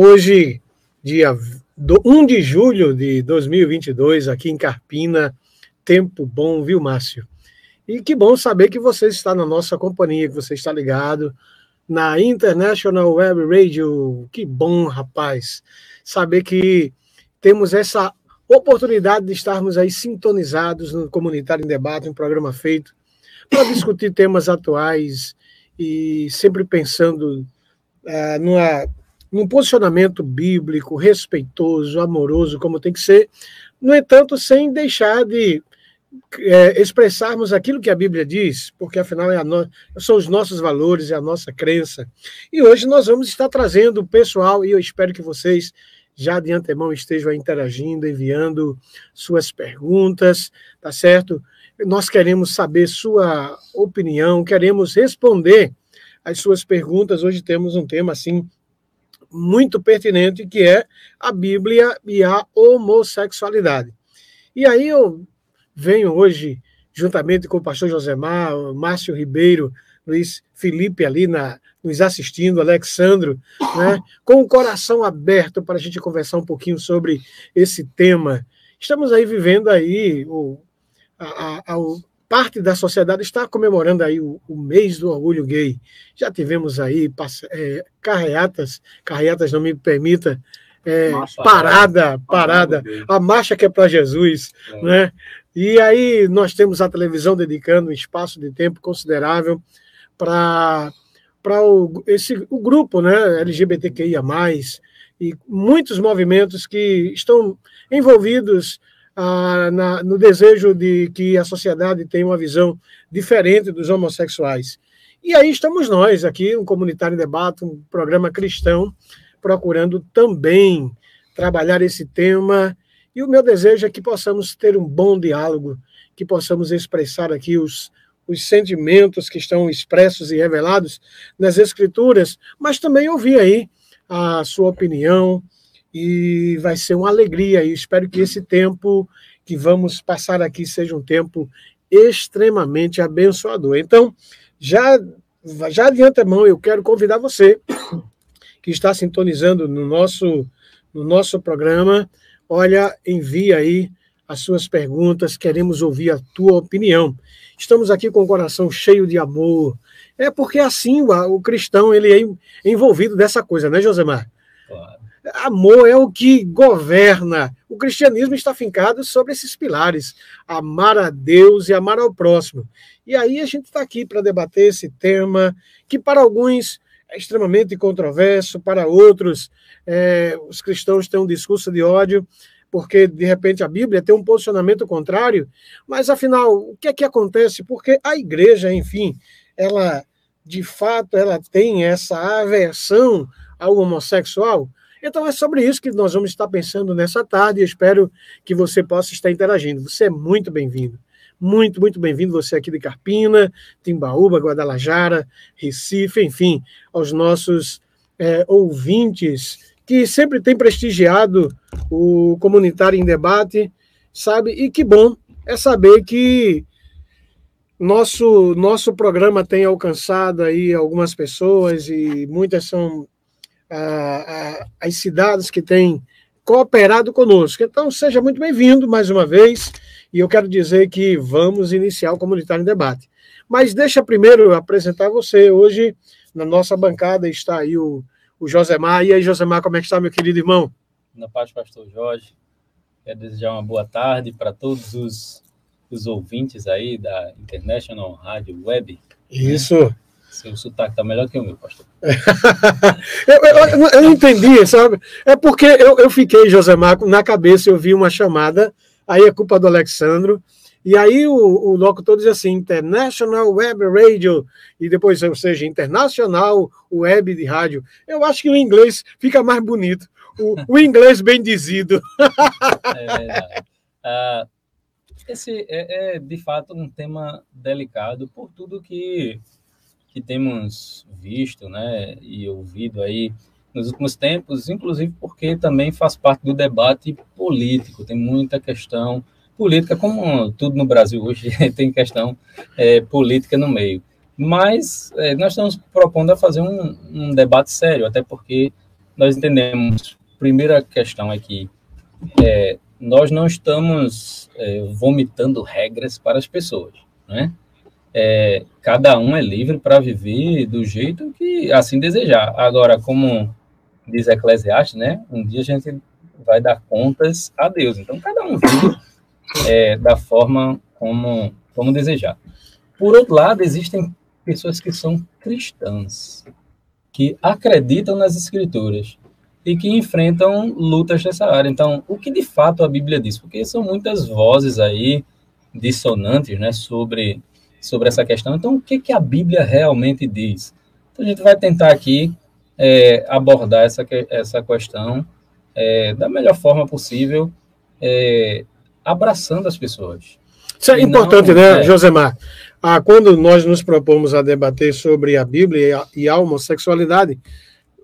Hoje, dia 1 de julho de 2022, aqui em Carpina, tempo bom, viu, Márcio? E que bom saber que você está na nossa companhia, que você está ligado na International Web Radio. Que bom, rapaz, saber que temos essa oportunidade de estarmos aí sintonizados no Comunitário em Debate, um programa feito para discutir temas atuais e sempre pensando uh, numa, num posicionamento bíblico, respeitoso, amoroso, como tem que ser, no entanto, sem deixar de é, expressarmos aquilo que a Bíblia diz, porque afinal é no... são os nossos valores, é a nossa crença. E hoje nós vamos estar trazendo o pessoal, e eu espero que vocês já de antemão estejam interagindo, enviando suas perguntas, tá certo? Nós queremos saber sua opinião, queremos responder as suas perguntas. Hoje temos um tema assim muito pertinente que é a Bíblia e a homossexualidade. E aí eu venho hoje juntamente com o pastor Josemar, o Márcio Ribeiro, Luiz Felipe ali na, nos assistindo, Alexandro, né, com o coração aberto para a gente conversar um pouquinho sobre esse tema. Estamos aí vivendo aí o, a, a, a, parte da sociedade está comemorando aí o, o, mês do orgulho gay. Já tivemos aí é, carreatas, carreatas não me permita, é, parada, parada, a marcha que é para Jesus, é. né? E aí nós temos a televisão dedicando um espaço de tempo considerável para para o, esse, o grupo né, LGBTQIA, e muitos movimentos que estão envolvidos ah, na, no desejo de que a sociedade tenha uma visão diferente dos homossexuais. E aí estamos nós aqui, um comunitário em debate, um programa cristão, procurando também trabalhar esse tema. E o meu desejo é que possamos ter um bom diálogo, que possamos expressar aqui os, os sentimentos que estão expressos e revelados nas Escrituras, mas também ouvir aí a sua opinião e vai ser uma alegria. E espero que esse tempo que vamos passar aqui seja um tempo extremamente abençoador. Então, já, já de antemão, eu quero convidar você que está sintonizando no nosso, no nosso programa. Olha, envia aí as suas perguntas, queremos ouvir a tua opinião. Estamos aqui com o coração cheio de amor. É porque assim o, cristão ele é envolvido dessa coisa, né, Josemar? Claro. Amor é o que governa. O cristianismo está fincado sobre esses pilares: amar a Deus e amar ao próximo. E aí a gente está aqui para debater esse tema, que para alguns é extremamente controverso, para outros, é, os cristãos têm um discurso de ódio porque de repente a Bíblia tem um posicionamento contrário, mas afinal, o que é que acontece? Porque a igreja, enfim, ela de fato ela tem essa aversão ao homossexual. Então é sobre isso que nós vamos estar pensando nessa tarde e espero que você possa estar interagindo. Você é muito bem-vindo. Muito, muito bem-vindo você aqui de Carpina, Timbaúba, Guadalajara, Recife, enfim, aos nossos é, ouvintes que sempre tem prestigiado o Comunitário em Debate, sabe? E que bom é saber que nosso, nosso programa tem alcançado aí algumas pessoas e muitas são as cidades que têm cooperado conosco. Então, seja muito bem-vindo mais uma vez e eu quero dizer que vamos iniciar o Comunitário em Debate. Mas deixa primeiro apresentar você. Hoje, na nossa bancada, está aí o o Josemar. E aí, Josemar, como é que está, meu querido irmão? Na paz, pastor Jorge. Quero desejar uma boa tarde para todos os, os ouvintes aí da International Rádio Web. Isso. Seu sotaque está melhor que o meu, pastor. eu, eu, eu, entendi, sabe? É porque eu, eu fiquei, Josemar, na cabeça, eu vi uma chamada, aí é culpa do Alexandro, e aí o, o locutor diz assim, International Web Radio, e depois, ou seja, Internacional Web de Rádio. Eu acho que o inglês fica mais bonito. O, o inglês bem dizido. É, uh, esse é, é, de fato, um tema delicado por tudo que, que temos visto né, e ouvido aí nos últimos tempos, inclusive porque também faz parte do debate político. Tem muita questão política, como tudo no Brasil hoje tem questão é, política no meio. Mas é, nós estamos propondo a fazer um, um, debate sério, até porque nós entendemos, primeira questão é que é, nós não estamos é, vomitando regras para as pessoas, né? É, cada um é livre para viver do jeito que assim desejar. Agora, como diz Eclesiastes, né? Um dia a gente vai dar contas a Deus. Então, cada um vive é, da forma como, como desejar. Por outro lado, existem pessoas que são cristãs, que acreditam nas escrituras e que enfrentam lutas nessa área. Então, o que de fato a Bíblia diz? Porque são muitas vozes aí dissonantes, né, sobre sobre essa questão. Então, o que que a Bíblia realmente diz? Então, a gente vai tentar aqui é, abordar essa essa questão é, da melhor forma possível, é, abraçando as pessoas. Isso é e importante, não, né, é... Josemar? Ah, quando nós nos propomos a debater sobre a Bíblia e a, e a homossexualidade,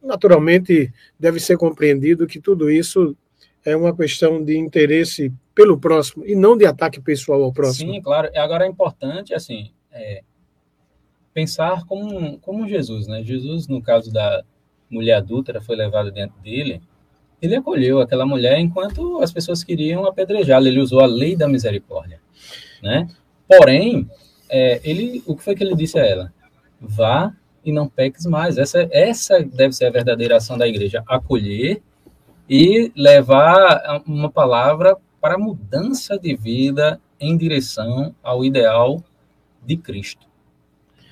naturalmente deve ser compreendido que tudo isso é uma questão de interesse pelo próximo e não de ataque pessoal ao próximo. Sim, claro. Agora é importante, assim, é, pensar como, como Jesus, né? Jesus, no caso da mulher adúltera, foi levado dentro dele, ele acolheu aquela mulher enquanto as pessoas queriam apedrejá-la. Ele usou a lei da misericórdia, né? Porém, é, ele, o que foi que ele disse a ela? Vá e não peques mais. Essa, essa deve ser a verdadeira ação da igreja: acolher e levar uma palavra para mudança de vida em direção ao ideal de Cristo.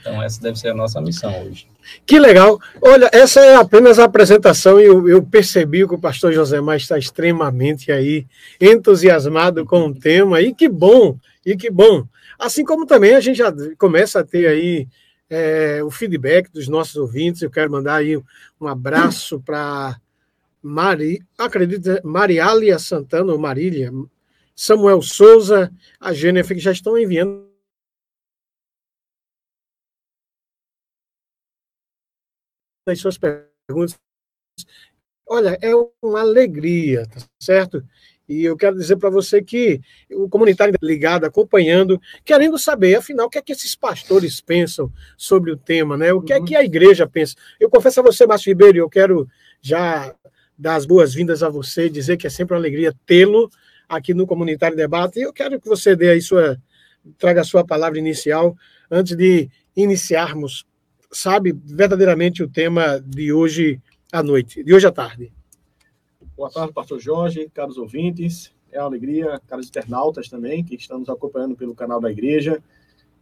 Então, essa deve ser a nossa missão hoje. Que legal. Olha, essa é apenas a apresentação e eu, eu percebi que o pastor José Mais está extremamente aí entusiasmado com o tema. E que bom, e que bom. Assim como também a gente já começa a ter aí é, o feedback dos nossos ouvintes. Eu quero mandar aí um abraço para Mari, acredito, Mariália Santana, ou Marília, Samuel Souza, a Jennifer, que já estão enviando as suas perguntas. Olha, é uma alegria, tá certo? E eu quero dizer para você que o comunitário ligado, acompanhando, querendo saber, afinal, o que é que esses pastores pensam sobre o tema, né? O que é que a igreja pensa? Eu confesso a você, Márcio Ribeiro, eu quero já dar as boas-vindas a você, dizer que é sempre uma alegria tê-lo aqui no Comunitário Debate. E eu quero que você dê aí sua, traga a sua palavra inicial antes de iniciarmos sabe verdadeiramente o tema de hoje à noite, de hoje à tarde. Boa tarde, pastor Jorge, caros ouvintes. É uma alegria, caros internautas também, que estão nos acompanhando pelo canal da igreja.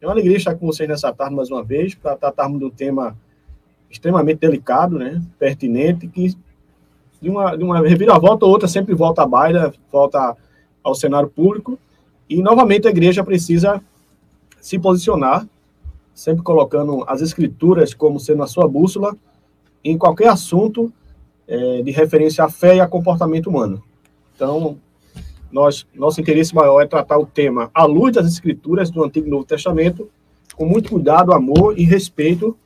É uma alegria estar com vocês nessa tarde mais uma vez, para tratarmos de um tema extremamente delicado, né? pertinente, que de uma, de uma reviravolta ou outra sempre volta à baila, volta ao cenário público. E, novamente, a igreja precisa se posicionar sempre colocando as escrituras como sendo a sua bússola em qualquer assunto é, de referência à fé e a comportamento humano. Então, nós, nosso interesse maior é tratar o tema à luz das escrituras do Antigo e Novo Testamento, com muito cuidado, amor e respeito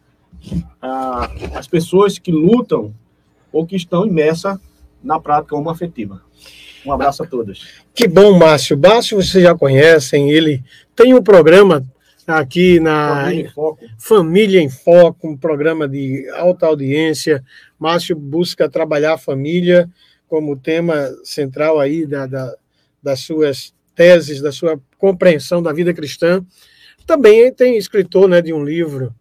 às pessoas que lutam ou que estão imersas na prática homoafetiva. Um abraço a todos. Que bom, Márcio. Márcio, vocês já conhecem, ele tem um programa aqui na Família em, Foco. Família em Foco, um programa de alta audiência. Márcio busca trabalhar a família como tema central aí da, da, das suas teses, da sua compreensão da vida cristã. Também tem escritor né, de um livro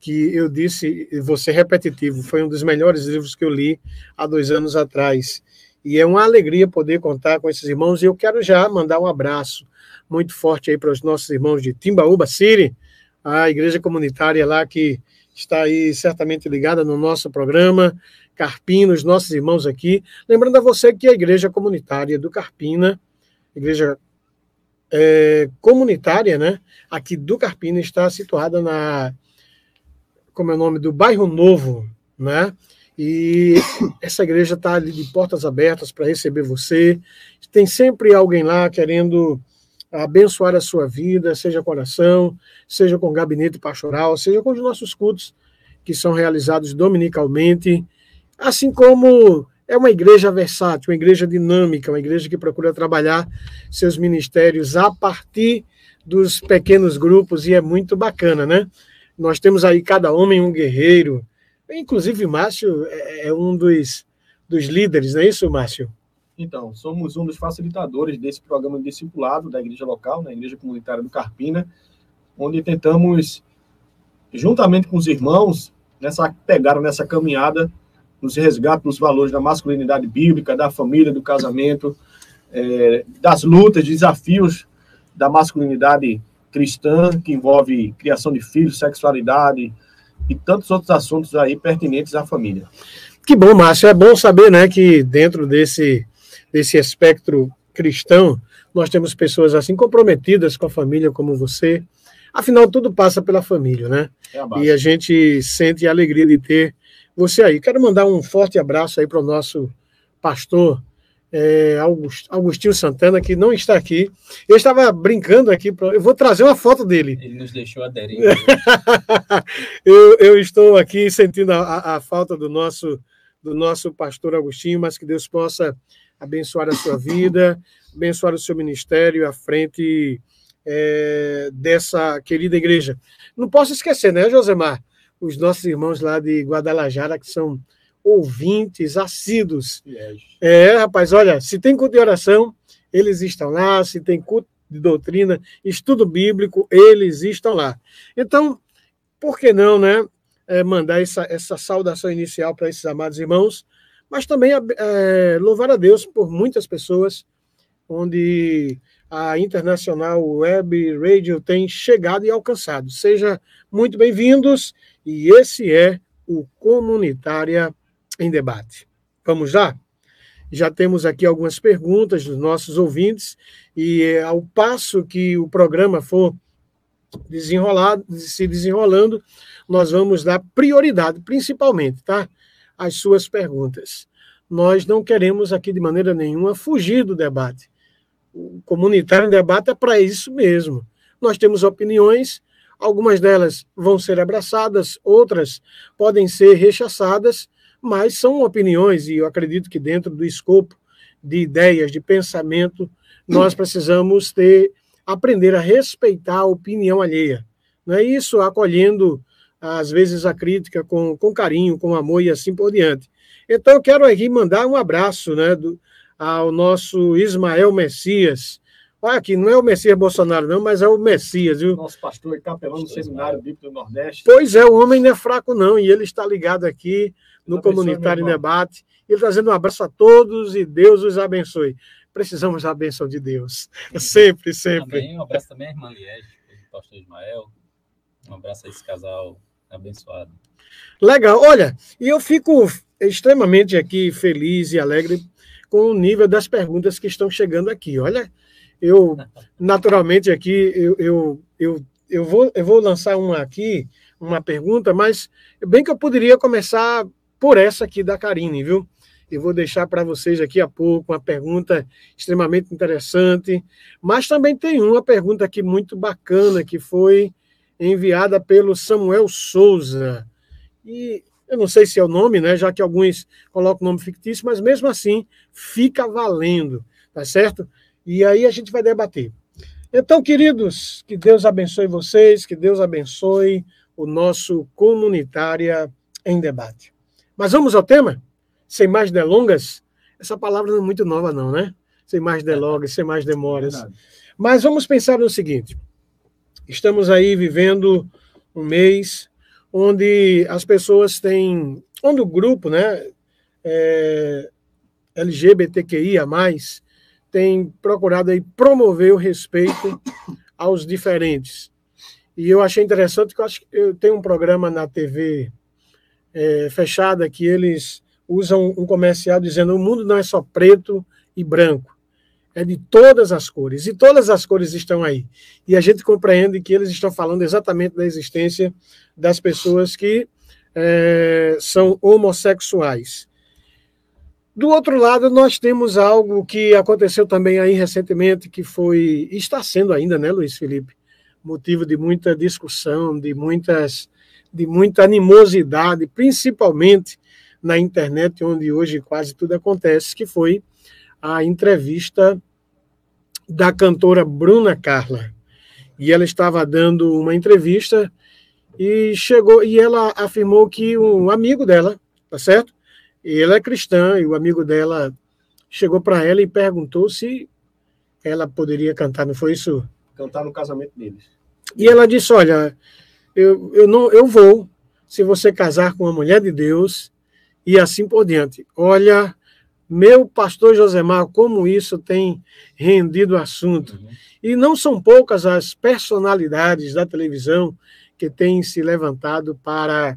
que eu disse, ser repetitivo, foi um dos melhores livros que eu li há dois anos atrás. E é uma alegria poder contar com esses irmãos. E eu quero já mandar um abraço muito forte aí para os nossos irmãos de Timbaúba City, a igreja comunitária lá que está aí certamente ligada no nosso programa, Carpina, os nossos irmãos aqui. Lembrando a você que a igreja comunitária do Carpina, igreja é, comunitária, né, aqui do Carpina, está situada na, como é o nome, do Bairro Novo, né, e essa igreja está ali de portas abertas para receber você. Tem sempre alguém lá querendo abençoar a sua vida, seja com oração, seja com gabinete pastoral, seja com os nossos cultos que são realizados dominicalmente, assim como é uma igreja versátil, uma igreja dinâmica, uma igreja que procura trabalhar seus ministérios a partir dos pequenos grupos e é muito bacana, né? Nós temos aí cada homem um guerreiro, inclusive Márcio é, é um dos dos líderes, não é isso, Márcio? Então, somos um dos facilitadores desse programa de discipulado da igreja local, na igreja comunitária do Carpina, onde tentamos, juntamente com os irmãos, nessa pegada, nessa caminhada, nos resgate dos valores da masculinidade bíblica, da família, do casamento, é, das lutas, desafios da masculinidade cristã, que envolve criação de filhos, sexualidade e tantos outros assuntos aí pertinentes à família. Que bom, Márcio. É bom saber né, que dentro desse, desse espectro cristão, nós temos pessoas assim comprometidas com a família como você. Afinal, tudo passa pela família, né? É a e a gente sente a alegria de ter você aí. Quero mandar um forte abraço aí para o nosso pastor é, Augustinho Santana, que não está aqui. Eu estava brincando aqui, pra, eu vou trazer uma foto dele. Ele nos deixou aderir. eu, eu estou aqui sentindo a, a, falta do nosso, do nosso pastor Agostinho, mas que Deus possa abençoar a sua vida, abençoar o seu ministério à frente é, dessa querida igreja. Não posso esquecer, né, Josemar? Os nossos irmãos lá de Guadalajara, que são ouvintes assíduos. É, rapaz, olha, se tem culto de oração, eles estão lá, se tem culto de doutrina, estudo bíblico, eles estão lá. Então, por que não, né, é, mandar essa, essa saudação inicial para esses amados irmãos, mas também é, louvar a Deus por muitas pessoas onde a Internacional Web Radio tem chegado e alcançado. Sejam muito bem-vindos e esse é o Comunitária em debate. Vamos lá? Já temos aqui algumas perguntas dos nossos ouvintes, e eh, ao passo que o programa for desenrolado, se desenrolando, nós vamos dar prioridade, principalmente, tá? Às suas perguntas. Nós não queremos aqui de maneira nenhuma fugir do debate. O comunitário em debate é para isso mesmo. Nós temos opiniões, algumas delas vão ser abraçadas, outras podem ser rechaçadas, mas são opiniões, e eu acredito que dentro do escopo de ideias, de pensamento, nós precisamos ter, aprender a respeitar a opinião alheia. Não é isso, acolhendo, às vezes, a crítica com, com carinho, com amor e assim por diante. Então, eu quero aqui mandar um abraço né, do, ao nosso Ismael Messias. Olha aqui, não é o Messias Bolsonaro, não, mas é o Messias, viu? Nosso pastor e capelão do Seminário Bíblico do Nordeste. Pois é, o homem não é fraco, não, e ele está ligado aqui no Comunitário Debate. Ele trazendo um abraço a todos e Deus os abençoe. Precisamos da bênção de Deus. Sempre, sempre. Também, um abraço também à irmã Liege, do pastor Ismael. Um abraço a esse casal abençoado. Legal. Olha, e eu fico extremamente aqui feliz e alegre com o nível das perguntas que estão chegando aqui. Olha, eu, naturalmente, aqui, eu, eu, eu, eu, vou, eu vou lançar uma aqui, uma pergunta, mas bem que eu poderia começar por essa aqui da Karine, viu? Eu vou deixar para vocês aqui a pouco uma pergunta extremamente interessante, mas também tem uma pergunta aqui muito bacana que foi enviada pelo Samuel Souza. E eu não sei se é o nome, né? Já que alguns colocam nome fictício, mas mesmo assim fica valendo, tá certo? E aí a gente vai debater. Então, queridos, que Deus abençoe vocês, que Deus abençoe o nosso Comunitária em Debate. Mas vamos ao tema? Sem mais delongas? Essa palavra não é muito nova, não, né? Sem mais delongas, sem mais demoras. É Mas vamos pensar no seguinte: estamos aí vivendo um mês onde as pessoas têm, onde o grupo, né, é, LGBTQIA+, tem procurado aí promover o respeito aos diferentes. E eu achei interessante que eu acho que eu tenho um programa na TV é, fechada que eles usam um comercial dizendo o mundo não é só preto e branco, é de todas as cores, e todas as cores estão aí. E a gente compreende que eles estão falando exatamente da existência das pessoas que é, são homossexuais. Do outro lado, nós temos algo que aconteceu também aí recentemente, que foi, está sendo ainda, né, Luiz Felipe, motivo de muita discussão, de muitas de muita animosidade, principalmente na internet, onde hoje quase tudo acontece, que foi a entrevista da cantora Bruna Carla. E ela estava dando uma entrevista e chegou e ela afirmou que um amigo dela, tá certo? E ela é cristã, e o amigo dela chegou para ela e perguntou se ela poderia cantar, não foi isso? Cantar no casamento deles. E ela disse: Olha, eu, eu, não, eu vou se você casar com uma mulher de Deus e assim por diante. Olha, meu pastor Josemar, como isso tem rendido assunto. Uhum. E não são poucas as personalidades da televisão que têm se levantado para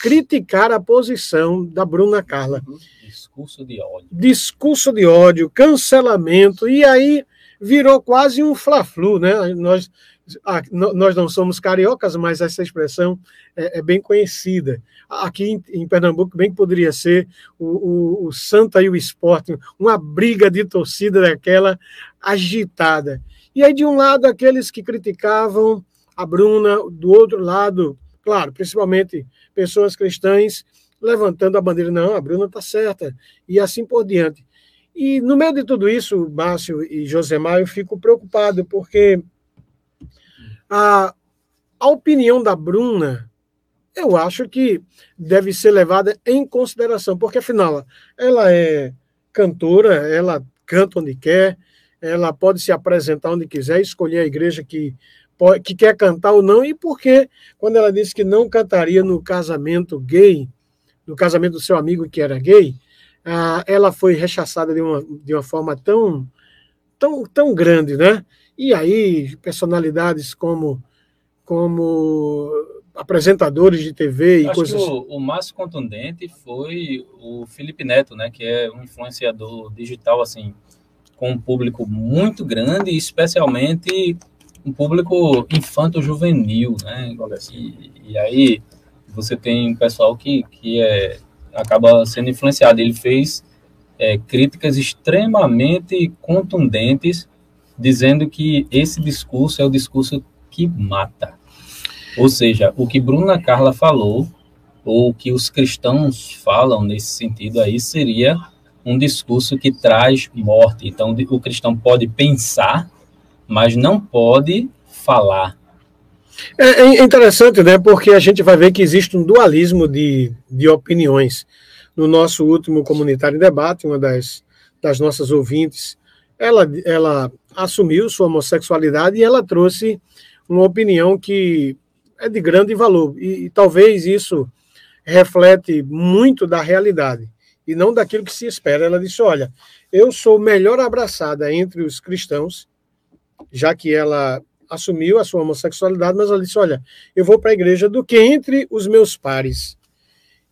criticar a posição da Bruna Carla. Uhum. Discurso de ódio. Discurso de ódio, cancelamento, e aí virou quase um fla-flu, né? Nós, nós não somos cariocas, mas essa expressão é, é bem conhecida. Aqui em, em, Pernambuco, bem que poderia ser o, o, o Santa e o Esporte, uma briga de torcida daquela agitada. E aí, de um lado, aqueles que criticavam a Bruna, do outro lado, claro, principalmente pessoas cristãs, levantando a bandeira, não, a Bruna está certa, e assim por diante. E no meio de tudo isso, Márcio e Josemar, eu fico preocupado, porque a, a opinião da Bruna, eu acho que deve ser levada em consideração, porque afinal, ela é cantora, ela canta onde quer, ela pode se apresentar onde quiser, escolher a igreja que, que quer cantar ou não, e porque quando ela disse que não cantaria no casamento gay, no casamento do seu amigo que era gay, ela foi rechaçada de uma, de uma forma tão, tão, tão grande, né? E aí, personalidades como, como apresentadores de TV e Acho coisas. Que o, o mais contundente foi o Felipe Neto, né? Que é um influenciador digital, assim, com um público muito grande, especialmente um público infanto-juvenil, né? E, e, aí você tem um pessoal que, que é, acaba sendo influenciado. Ele fez é, críticas extremamente contundentes dizendo que esse discurso é o discurso que mata. Ou seja, o que Bruna Carla falou, ou o que os cristãos falam nesse sentido aí, seria um discurso que traz morte. Então, o cristão pode pensar, mas não pode falar. É, é interessante, né? Porque a gente vai ver que existe um dualismo de, de opiniões. No nosso último comunitário debate, uma das, das nossas ouvintes, ela, ela assumiu sua homossexualidade e ela trouxe uma opinião que é de grande valor. E, e, talvez isso reflete muito da realidade e não daquilo que se espera. Ela disse: Olha, eu sou melhor abraçada entre os cristãos, já que ela assumiu a sua homossexualidade, mas ela disse: Olha, eu vou para a igreja do que entre os meus pares.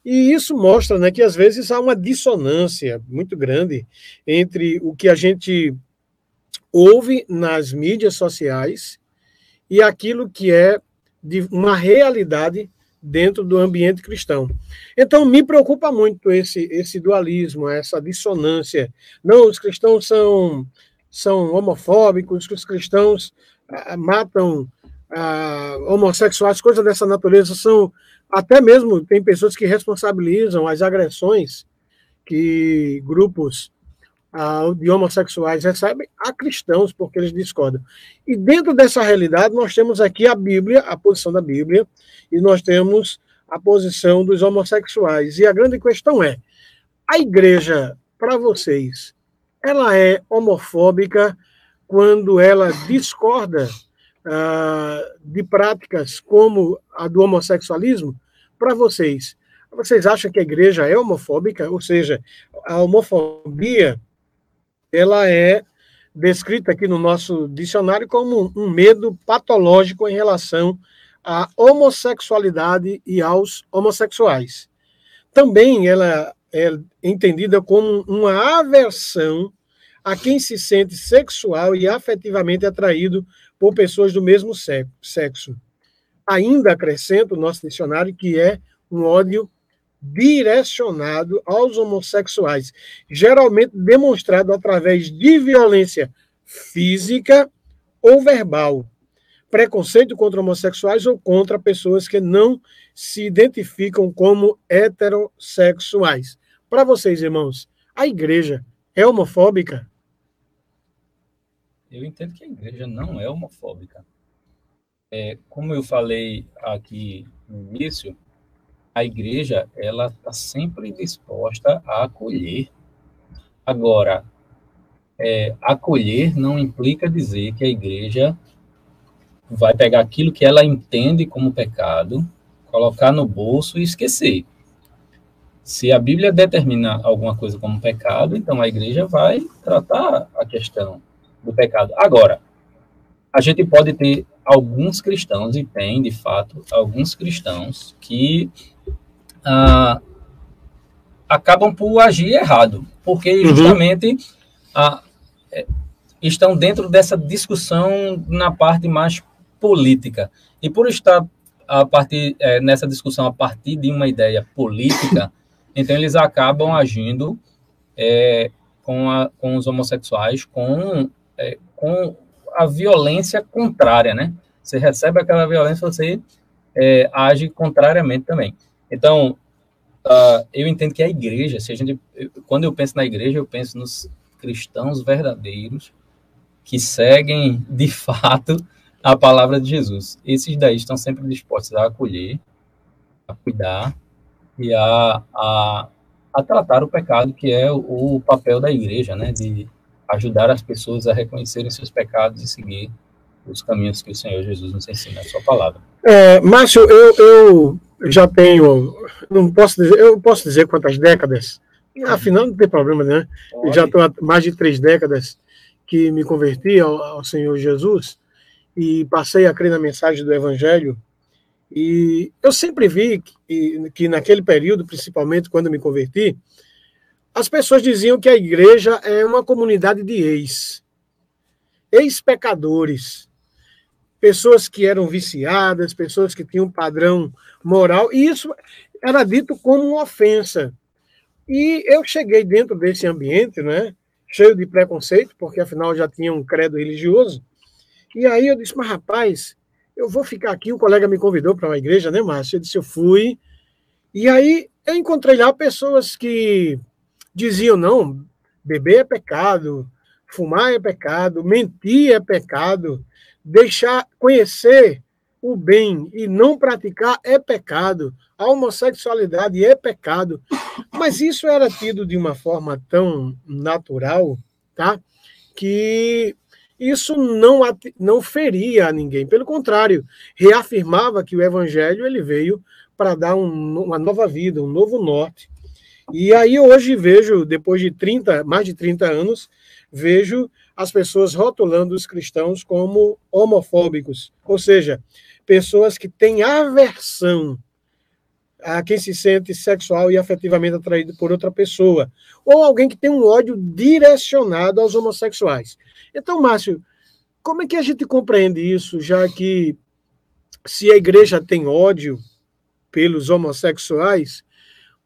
E isso mostra né, que às vezes há uma dissonância muito grande entre o que a gente ouve nas mídias sociais e aquilo que é de uma realidade dentro do ambiente cristão. Então, me preocupa muito esse, esse dualismo, essa dissonância. Não, os cristãos são, são homofóbicos, os cristãos ah, matam ah, homossexuais, coisas dessa natureza são. Até mesmo tem pessoas que responsabilizam as agressões que grupos de homossexuais recebem a cristãos, porque eles discordam. E dentro dessa realidade, nós temos aqui a Bíblia, a posição da Bíblia, e nós temos a posição dos homossexuais. E a grande questão é: a igreja, para vocês, ela é homofóbica quando ela discorda ah, de práticas como a do homossexualismo? Para vocês, vocês acham que a igreja é homofóbica? Ou seja, a homofobia ela é descrita aqui no nosso dicionário como um medo patológico em relação à homossexualidade e aos homossexuais. Também ela é entendida como uma aversão a quem se sente sexual e afetivamente atraído por pessoas do mesmo sexo. Ainda acrescenta o nosso dicionário que é um ódio direcionado aos homossexuais, geralmente demonstrado através de violência física ou verbal, preconceito contra homossexuais ou contra pessoas que não se identificam como heterossexuais. Para vocês, irmãos, a igreja é homofóbica? Eu entendo que a igreja não é homofóbica. É, como eu falei aqui no início, a igreja ela está sempre disposta a acolher. Agora, é, acolher não implica dizer que a igreja vai pegar aquilo que ela entende como pecado, colocar no bolso e esquecer. Se a Bíblia determina alguma coisa como pecado, então a igreja vai tratar a questão do pecado. Agora, a gente pode ter alguns cristãos, e tem, de fato, alguns cristãos que ah, acabam por agir errado, porque uhum. justamente uhum. ah, estão dentro dessa discussão na parte mais política. E por estar a partir é, nessa discussão a partir de uma ideia política, então eles acabam agindo é, com, a, com os homossexuais com, é, com a violência contrária, né? Você recebe aquela violência, você é, age contrariamente também. Então, uh, eu entendo que a igreja, se a gente, quando eu penso na igreja, eu penso nos cristãos verdadeiros que seguem de fato a palavra de Jesus. Esses daí estão sempre dispostos a acolher, a cuidar e a, a, a tratar o pecado, que é o, o papel da igreja, né? De ajudar as pessoas a reconhecerem seus pecados e seguir os caminhos que o Senhor Jesus nos ensina, a sua palavra. É, Márcio, eu, eu já tenho, não posso dizer, eu posso dizer quantas décadas, afinal não tem problema, né? Eu já estou há mais de três décadas que me converti ao, ao Senhor Jesus e passei a crer na mensagem do Evangelho. E eu sempre vi que, que naquele período, principalmente quando me converti, as pessoas diziam que a igreja é uma comunidade de ex, ex-pecadores, pessoas que eram viciadas, pessoas que tinham um padrão moral, e isso era dito como uma ofensa. E eu cheguei dentro desse ambiente, né, cheio de preconceito, porque afinal já tinha um credo religioso, e aí eu disse, mas rapaz, eu vou ficar aqui, o colega me convidou para uma igreja, né, Márcio? Eu disse, eu fui, e aí eu encontrei lá pessoas que diziam, não, beber é pecado, fumar é pecado, mentir é pecado, deixar conhecer o bem e não praticar é pecado, a homossexualidade é pecado. Mas isso era tido de uma forma tão natural, tá? Que isso não, não feria a ninguém, pelo contrário, reafirmava que o evangelho ele veio para dar um, uma nova vida, um novo norte e aí hoje vejo, depois de 30, mais de 30 anos, vejo as pessoas rotulando os cristãos como homofóbicos, ou seja, pessoas que têm aversão a quem se sente sexual e afetivamente atraído por outra pessoa, ou alguém que tem um ódio direcionado aos homossexuais. Então, Márcio, como é que a gente compreende isso, já que se a igreja tem ódio pelos homossexuais,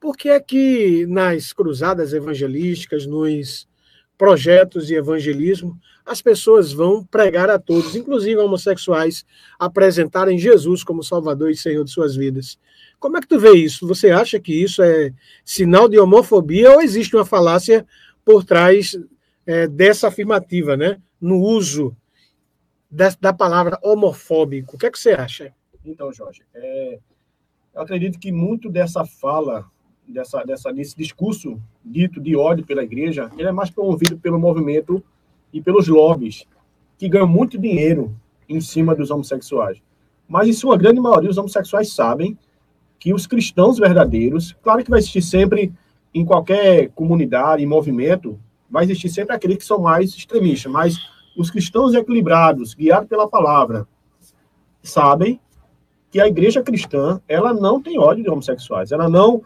por que é que nas cruzadas evangelísticas, nos projetos de evangelismo, as pessoas vão pregar a todos, inclusive homossexuais, apresentarem Jesus como Salvador e Senhor de suas vidas? Como é que tu vê isso? Você acha que isso é sinal de homofobia ou existe uma falácia por trás é, dessa afirmativa, né? No uso da, da, palavra homofóbico. O que é que você acha? Então, Jorge, é, eu acredito que muito dessa fala dessa, dessa, desse discurso dito de ódio pela igreja, ele é mais promovido pelo movimento e pelos lobbies, que ganham muito dinheiro em cima dos homossexuais. Mas, em sua grande maioria, os homossexuais sabem que os cristãos verdadeiros, claro que vai existir sempre, em qualquer comunidade, em movimento, vai existir sempre aqueles que são mais extremistas, mas os cristãos equilibrados, guiados pela palavra, sabem que a igreja cristã, ela não tem ódio de homossexuais, ela não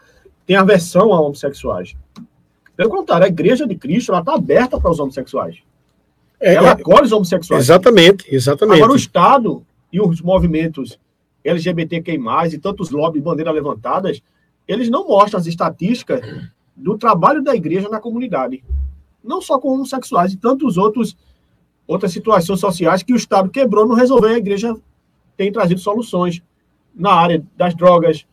tem aversão a homossexuais. Pelo contrário, a igreja de Cristo está aberta para os homossexuais. É, ela é, acolhe os homossexuais. Exatamente, exatamente. Agora, o Estado e os movimentos LGBTQI, e tantos lobbies, bandeiras levantadas, eles não mostram as estatísticas do trabalho da igreja na comunidade. Não só com homossexuais, e tantos outros outras situações sociais que o Estado quebrou, não resolveu, a igreja tem trazido soluções na área das drogas,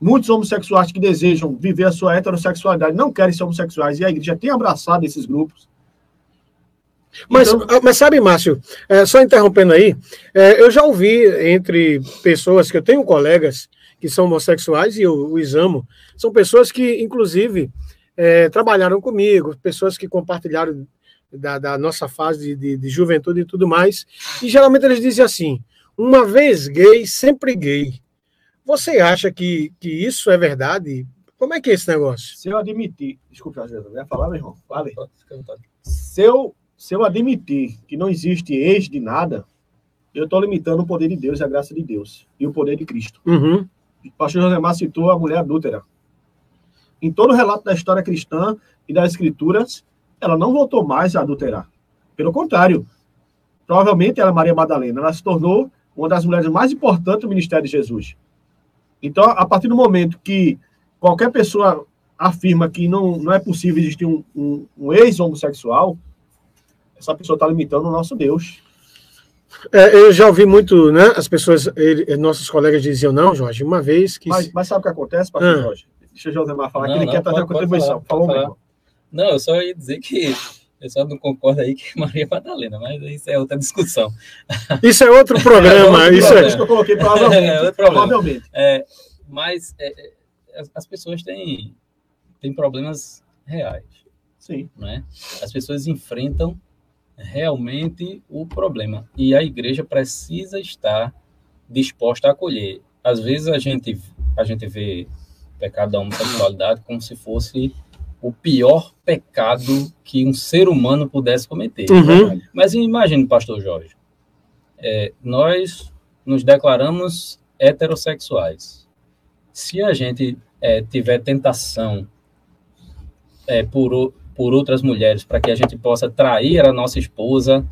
Muitos homossexuais que desejam viver a sua heterossexualidade não querem ser homossexuais e a igreja tem abraçado esses grupos. Mas, então... Ah, mas sabe, Márcio, é, só interrompendo aí, é, eu já ouvi entre pessoas que eu tenho colegas que são homossexuais e eu os amo. São pessoas que, inclusive, é, trabalharam comigo, pessoas que compartilharam da, da nossa fase de, de, de, juventude e tudo mais. E geralmente eles dizem assim: uma vez gay, sempre gay. Você acha que, que isso é verdade? Como é que é esse negócio? Se eu admitir, desculpa, eu ia falar, meu irmão, fale. Se eu, se eu admitir que não existe ex de nada, eu estou limitando o poder de Deus e a graça de Deus e o poder de Cristo. Uhum. O pastor Josemar citou a mulher adúltera. Em todo o relato da história cristã e das escrituras, ela não voltou mais a adulterar. Pelo contrário, provavelmente ela, Maria Madalena, ela se tornou uma das mulheres mais importantes do ministério de Jesus. Então, a partir do momento que qualquer pessoa afirma que não, não é possível existir um, um, um ex-homossexual, essa pessoa está limitando o nosso Deus. É, eu já ouvi muito, né? As pessoas, ele, nossos colegas diziam, não, Jorge, uma vez que. Mas, mas sabe o que acontece, pastor ah. Jorge? Deixa o Josemar falar, não, que ele não, quer trazer a contribuição. Falou, meu Não, eu só ia dizer que só não concordo aí que é Maria Madalena, mas isso é outra discussão. Isso é outro programa. é, isso é... isso que eu coloquei provavelmente. É, provavelmente. É, mas é, é, as, as, pessoas têm, têm problemas reais. Sim. Né? As pessoas enfrentam realmente o problema. E a igreja precisa estar disposta a acolher. Às vezes a gente, a gente vê pecado da homossexualidade como se fosse o pior pecado que um ser humano pudesse cometer. Uhum. Mas imagine, pastor Jorge, é, nós nos declaramos heterossexuais. Se a gente é, tiver tentação é, por, por outras mulheres para que a gente possa trair a nossa esposa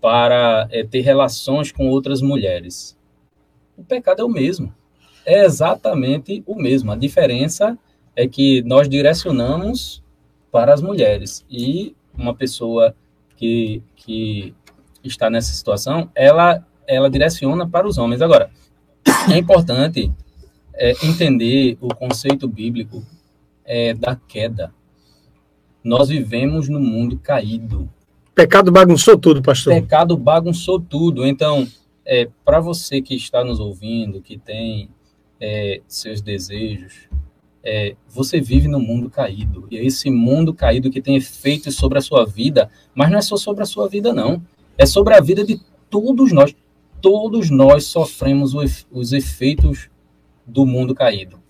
para é, ter relações com outras mulheres. O pecado é o mesmo. É exatamente o mesmo. A diferença é que nós direcionamos para as mulheres. E uma pessoa que, que está nessa situação, ela, ela direciona para os homens. Agora, é importante é, entender o conceito bíblico é, da queda. Nós vivemos no mundo caído. Pecado bagunçou tudo, pastor. Pecado bagunçou tudo. Então, é, para você que está nos ouvindo, que tem é, seus desejos, é, você vive no mundo caído. E é esse mundo caído que tem efeitos sobre a sua vida, mas não é só sobre a sua vida, não. É sobre a vida de todos nós. Todos nós sofremos os efeitos do mundo caído.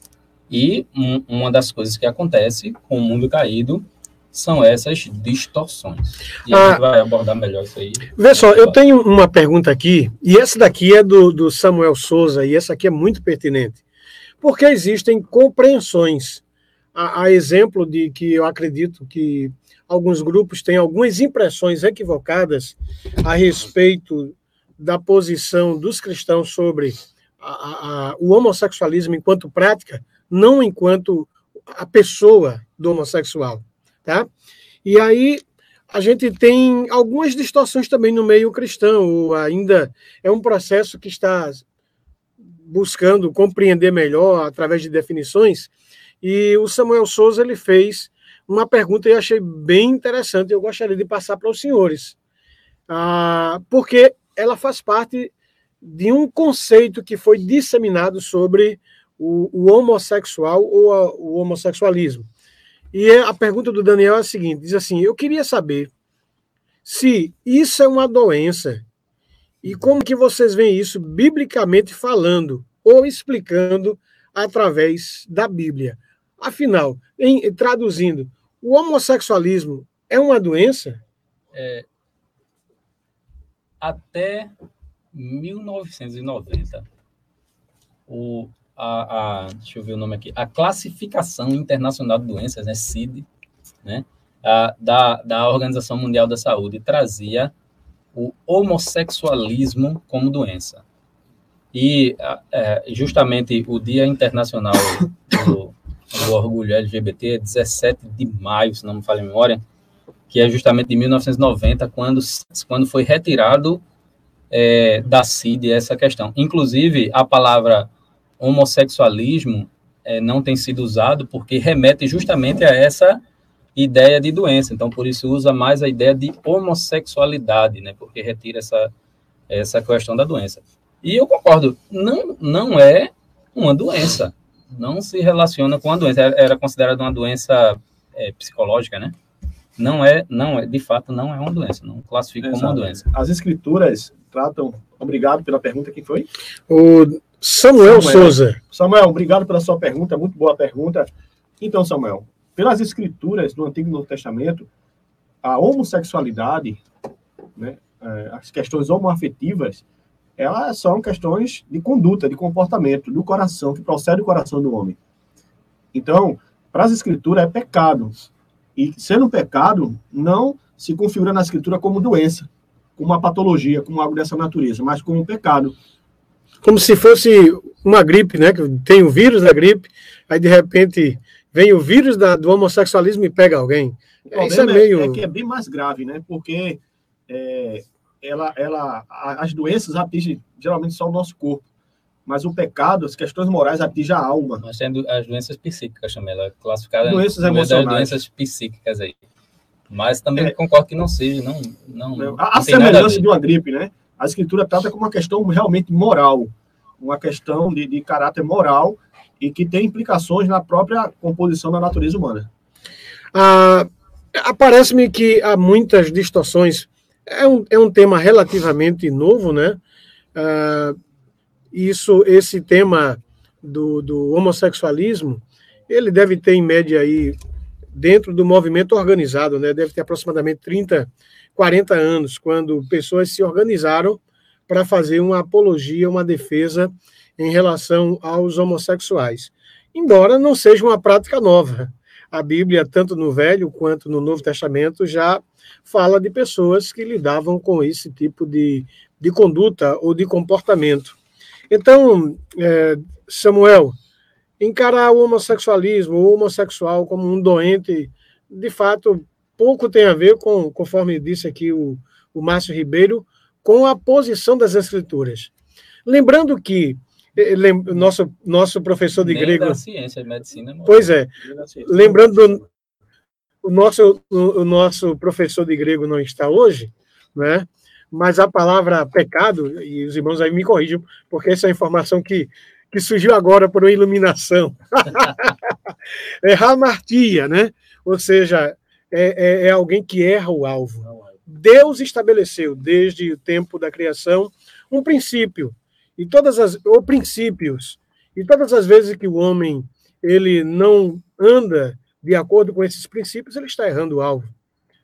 E um, uma das coisas que acontece com o mundo caído são essas distorções. E ah, a gente vai abordar melhor isso aí. Vê só, eu tenho uma pergunta aqui, e essa daqui é do, do Samuel Souza, e essa aqui é muito pertinente. Porque existem compreensões. A, a exemplo de que eu acredito que alguns grupos têm algumas impressões equivocadas a respeito da posição dos cristãos sobre a, a, o homossexualismo enquanto prática, não enquanto a pessoa do homossexual. Tá? E aí a gente tem algumas distorções também no meio cristão, ainda é um processo que está buscando compreender melhor através de definições, e o Samuel Souza ele fez uma pergunta e eu achei bem interessante, eu gostaria de passar para os senhores, ah, porque ela faz parte de um conceito que foi disseminado sobre o, o homossexual ou a, o homossexualismo. E a pergunta do Daniel é a seguinte: diz assim, eu queria saber se isso é uma doença e como que vocês veem isso biblicamente falando ou explicando através da Bíblia. Afinal, em, traduzindo, o homossexualismo é uma doença? É, até 1990, o, a, a, deixa eu ver o nome aqui, a Classificação Internacional de Doenças, né, CID, né, a, da, da Organização Mundial da Saúde, trazia o homossexualismo como doença. E é, justamente o Dia Internacional do, do, Orgulho LGBT é 17 de maio, se não me falha a memória, que é justamente de 1990, quando, quando foi retirado é, da CID essa questão. Inclusive, a palavra homossexualismo é, não tem sido usado porque remete justamente a essa ideia de doença. Então, por isso usa mais a ideia de homossexualidade, né? Porque retira essa, essa questão da doença. E eu concordo, não, não é uma doença. Não se relaciona com a doença. Era considerada uma doença é, psicológica, né? Não é, não é, de fato, não é uma doença. Não classifica como uma doença. As escrituras tratam. Obrigado pela pergunta. Quem foi? O Samuel, Samuel Souza. Samuel, obrigado pela sua pergunta. Muito boa pergunta. Então, Samuel, pelas escrituras do Antigo e Novo Testamento, a homossexualidade, né, é, as questões homoafetivas, elas são questões de conduta, de comportamento, do coração, que procede do coração do homem. Então, para as escrituras é pecado. E sendo pecado, não se configura na escritura como doença, como uma patologia, como algo dessa natureza, mas como um pecado. Como se fosse uma gripe, né? Que tem o vírus da gripe, aí de repente vem o vírus da, do homossexualismo e pega alguém. O Isso é, meio... é que é bem mais grave, né? Porque é, ela, ela, as doenças atingem geralmente só o nosso corpo. Mas o pecado, as questões morais atingem a alma. Nós temos as doenças psíquicas, também, ela é classificada doenças em emocionais. doenças psíquicas aí. Mas também é. concordo que não seja, não. não, não a, a semelhança de uma gripe, né? A escritura trata como uma questão realmente moral, uma questão de, de caráter moral e que tem implicações na própria composição da natureza humana. Ah, Aparece-me que há muitas distorções. É um, é um tema relativamente novo, né? Ah, isso, esse tema do, do homossexualismo, ele deve ter, em média, aí, dentro do movimento organizado, né? Deve ter aproximadamente 30, 40 anos, quando pessoas se organizaram para fazer uma apologia, uma defesa em relação aos homossexuais. Embora não seja uma prática nova. A Bíblia, tanto no Velho quanto no Novo Testamento, já fala de pessoas que lidavam com esse tipo de, de conduta ou de comportamento. Então, é, Samuel, encarar o homossexualismo, o homossexual como um doente, de fato, pouco tem a ver com, conforme disse aqui o, o Márcio Ribeiro, com a posição das escrituras. Lembrando que nosso, nosso professor de Nem grego. Da ciência, de medicina. Não. Pois é. Lembrando, o nosso, o, nosso professor de grego não está hoje, né? mas a palavra pecado, e os irmãos aí me corrijam, porque essa é a informação que, que surgiu agora por uma iluminação. é hamartia, né? Ou seja, é, é, é, alguém que erra o alvo. Deus estabeleceu, desde o tempo da criação, um princípio e todas as ou princípios. E todas as vezes que o homem ele não anda de acordo com esses princípios, ele está errando o alvo.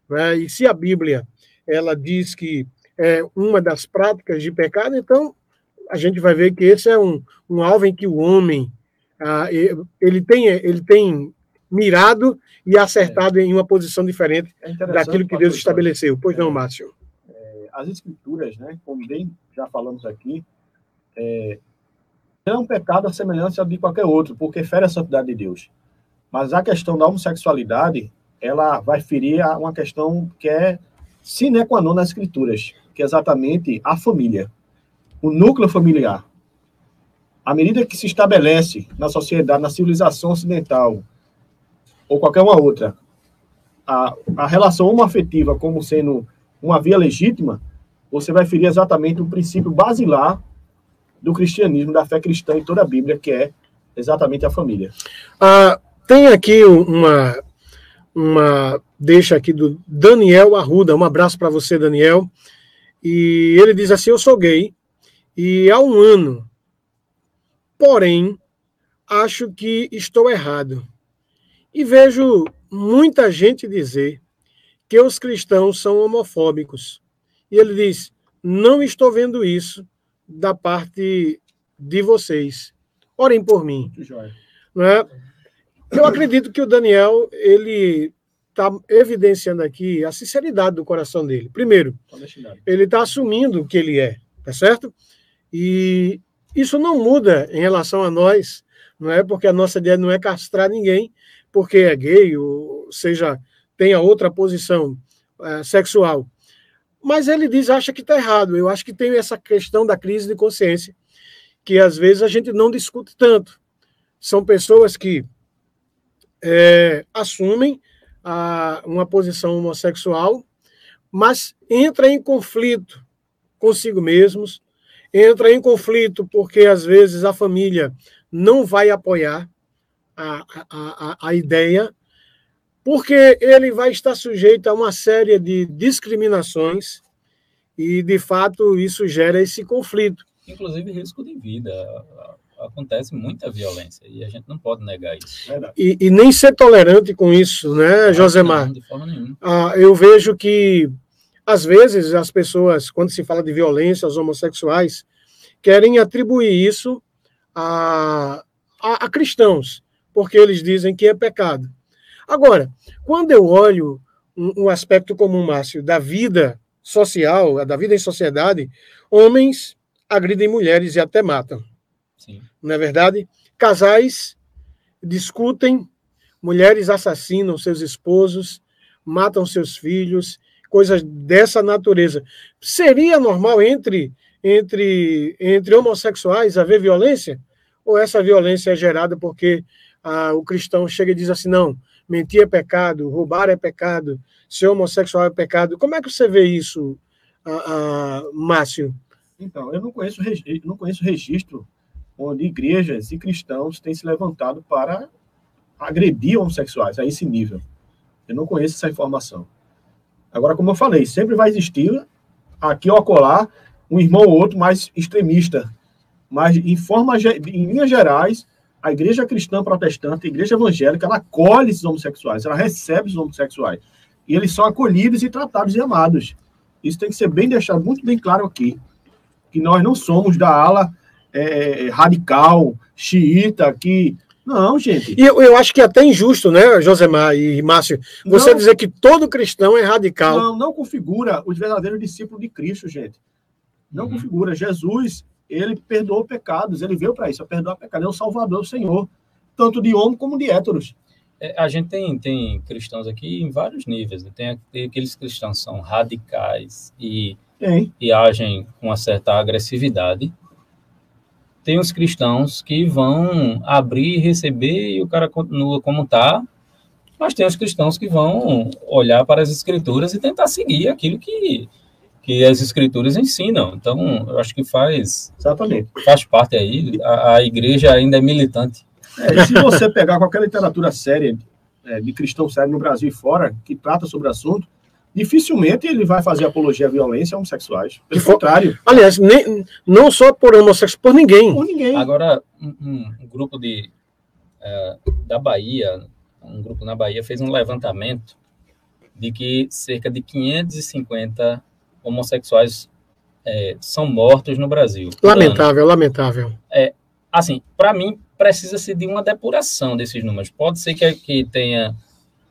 Né? E se a Bíblia ela diz que é uma das práticas de pecado, então a gente vai ver que esse é um, um alvo em que o homem ah, ele, tem, ele tem mirado e acertado é. em uma posição diferente é daquilo que Deus estabeleceu. Pois é, não, Márcio? É, as escrituras, né, como bem já falamos aqui, é, é um pecado a semelhança de qualquer outro, porque fere a santidade de Deus. Mas a questão da homossexualidade, ela vai ferir uma questão que é sine qua non nas escrituras, que é exatamente a família, o núcleo familiar. À medida que se estabelece na sociedade, na civilização ocidental, ou qualquer uma outra, a, a relação homoafetiva como sendo uma via legítima, você vai ferir exatamente o princípio basilar do cristianismo, da fé cristã em toda a Bíblia, que é exatamente a família. Ah, tem aqui uma, uma deixa aqui do Daniel Arruda. Um abraço para você, Daniel. E ele diz assim: Eu sou gay e há um ano, porém, acho que estou errado. E vejo muita gente dizer que os cristãos são homofóbicos. E ele diz: Não estou vendo isso da parte de vocês. Orem por mim. Né? Eu acredito que o Daniel ele está evidenciando aqui a sinceridade do coração dele. Primeiro, ele está assumindo o que ele é, tá certo? E isso não muda em relação a nós, não é porque a nossa ideia não é castrar ninguém porque é gay ou seja tenha outra posição é, sexual. Mas ele diz, acha que está errado. Eu acho que tem essa questão da crise de consciência, que às vezes a gente não discute tanto. São pessoas que é, assumem a, uma posição homossexual, mas entra em conflito consigo mesmos, entra em conflito porque às vezes a família não vai apoiar a, a, a, a ideia, porque ele vai estar sujeito a uma série de discriminações e, de fato, isso gera esse conflito. Inclusive risco de vida. Acontece muita violência e a gente não pode negar isso. E, e nem ser tolerante com isso, né, Josemar? Não, de forma nenhuma. Ah, eu vejo que, às vezes, as pessoas, quando se fala de violência aos homossexuais, querem atribuir isso a, a, a cristãos, porque eles dizem que é pecado. Agora, quando eu olho um, um aspecto comum, Márcio, da vida social, da vida em sociedade, homens agridem mulheres e até matam. Sim. Não é verdade? Casais discutem, mulheres assassinam seus esposos, matam seus filhos, coisas dessa natureza. Seria normal entre entre entre homossexuais haver violência? Ou essa violência é gerada porque ah, o cristão chega e diz assim: não, mentir é pecado, roubar é pecado, ser homossexual é pecado. Como é que você vê isso, ah, ah, Márcio? Então, eu não conheço, não conheço registro onde igrejas e cristãos têm se levantado para agredir homossexuais a esse nível. Eu não conheço essa informação. Agora, como eu falei, sempre vai existir aqui ou acolá um irmão ou outro mais extremista. Mas, em, forma, em linhas gerais, a igreja cristã protestante, a igreja evangélica, ela acolhe esses homossexuais, ela recebe os homossexuais. E eles são acolhidos e tratados e amados. Isso tem que ser bem deixado muito bem claro aqui. Que nós não somos da ala é, radical, xiita, que. Não, gente. E eu, eu acho que é até injusto, né, Josemar e Márcio, você não, dizer que todo cristão é radical. Não, não configura os verdadeiros discípulos de Cristo, gente. Não uhum. configura. Jesus ele perdoou pecados, ele veio para isso, perdoar pecados, é o Salvador, o Senhor, tanto de homem como de héteros. É, a gente tem, tem cristãos aqui em vários níveis, né? tem, tem, aqueles cristãos que são radicais e, e agem com uma certa agressividade, tem os cristãos que vão abrir e receber e o cara continua como está, mas tem os cristãos que vão olhar para as escrituras e tentar seguir aquilo que que as escrituras ensinam. Então, eu acho que faz Exatamente. faz parte aí. A, a igreja ainda é militante. É, se você pegar qualquer literatura séria é, de cristão sério no Brasil e fora que trata sobre o assunto, dificilmente ele vai fazer apologia à violência a homossexuais. Pelo for, contrário. Aliás, nem, não só por homossexuais, por ninguém. Por ninguém. Agora, um, um grupo de, é, da Bahia, um grupo na Bahia, fez um levantamento de que cerca de 550 homossexuais é, são mortos no Brasil. Lamentável, lamentável. É, assim, para mim, precisa-se de uma depuração desses números. Pode ser que, que tenha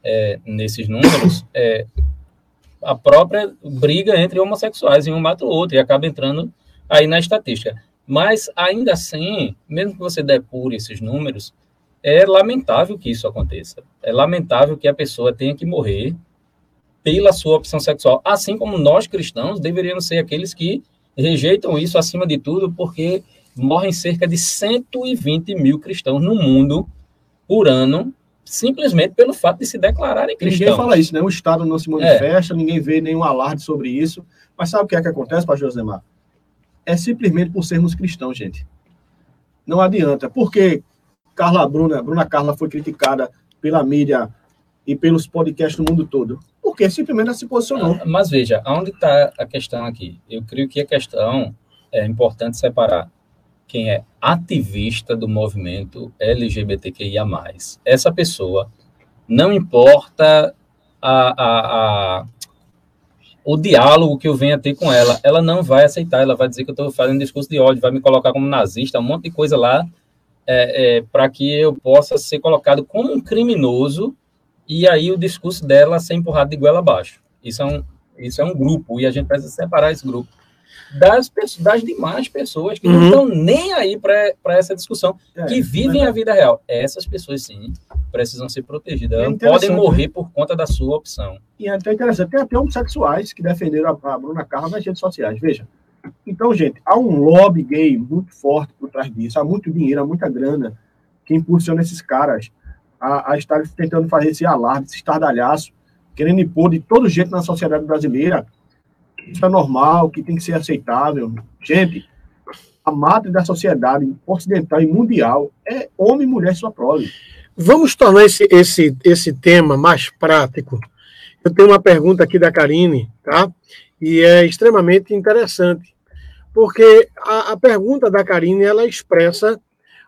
é, nesses números é, a própria briga entre homossexuais e um mata o outro e acaba entrando aí na estatística. Mas ainda assim, mesmo que você depure esses números, é lamentável que isso aconteça. É lamentável que a pessoa tenha que morrer pela sua opção sexual, assim como nós cristãos deveríamos ser aqueles que rejeitam isso acima de tudo, porque morrem cerca de 120 mil cristãos no mundo por ano, simplesmente pelo fato de se declararem cristãos. Ninguém fala isso, né? O Estado não se manifesta, é. ninguém vê nenhum alarde sobre isso. Mas sabe o que é que acontece, pastor Josemar? É simplesmente por sermos cristãos, gente. Não adianta. Porque Carla Bruna, Bruna Carla foi criticada pela mídia e pelos podcasts do mundo todo porque simplesmente não se posicionou. Ah, mas veja, onde está a questão aqui? Eu creio que a questão é importante separar quem é ativista do movimento LGBTQIA+. Essa pessoa, não importa a, a, a, o diálogo que eu venha ter com ela, ela não vai aceitar, ela vai dizer que eu estou fazendo discurso de ódio, vai me colocar como nazista, um monte de coisa lá, é, é, para que eu possa ser colocado como um criminoso e aí o discurso dela ser empurrado de goela abaixo. Isso é um, isso é um grupo, e a gente precisa separar esse grupo das, das demais pessoas que uhum. não estão nem aí para essa discussão, é, que vivem a vida real. Essas pessoas, sim, precisam ser protegidas. É não podem morrer né? por conta da sua opção. E é até interessante, tem até homossexuais que defenderam a, a Bruna Carla nas redes sociais. Veja. Então, gente, há um lobby gay muito forte por trás disso, há muito dinheiro, há muita grana que impulsiona esses caras a, a estar tentando fazer esse alarme, esse estardalhaço, querendo impor de todo jeito na sociedade brasileira que isso é normal, que tem que ser aceitável. Gente, a madre da sociedade ocidental e mundial é homem e mulher sua prole. Vamos tornar esse, esse, esse tema mais prático. Eu tenho uma pergunta aqui da Karine, tá? E é extremamente interessante, porque a, a pergunta da Karine ela expressa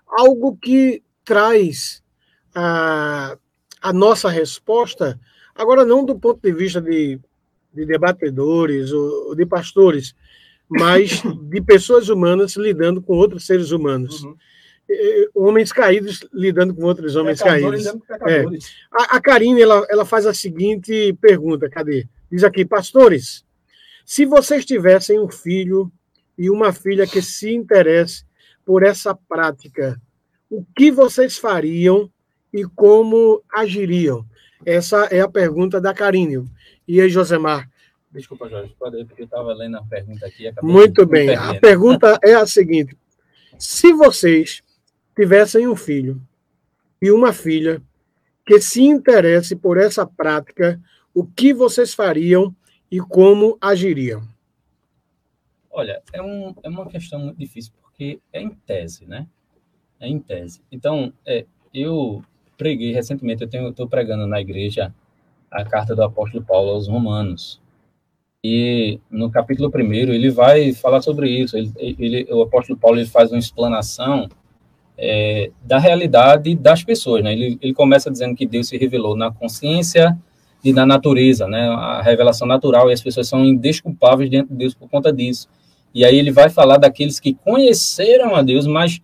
algo que traz a, a nossa resposta, agora não do ponto de vista de, de debatedores ou de pastores, mas de pessoas humanas lidando com outros seres humanos. Uhum. Homens caídos lidando com outros homens caídos. É. A, a Karine ela, ela faz a seguinte pergunta: cadê? Diz aqui, pastores, se vocês tivessem um filho e uma filha que se interesse por essa prática, o que vocês fariam e como agiriam? Essa é a pergunta da Karine. E aí, Josemar, Desculpa, Jorge, pode ir, porque eu estava lendo a pergunta aqui. Muito bem. A pergunta é a seguinte: se vocês tivessem um filho e uma filha que se interesse por essa prática, o que vocês fariam e como agiriam? Olha, é, um, é uma questão muito difícil, porque é em tese, né? É em tese. Então, é, eu preguei recentemente, eu estou pregando na igreja a carta do apóstolo Paulo aos Romanos. E no capítulo 1 ele vai falar sobre isso. Ele, ele, o apóstolo Paulo ele faz uma explanação é, da realidade das pessoas. Né? Ele, ele começa dizendo que Deus se revelou na consciência e na natureza, né? a revelação natural, e as pessoas são indesculpáveis diante de Deus por conta disso. E aí ele vai falar daqueles que conheceram a Deus, mas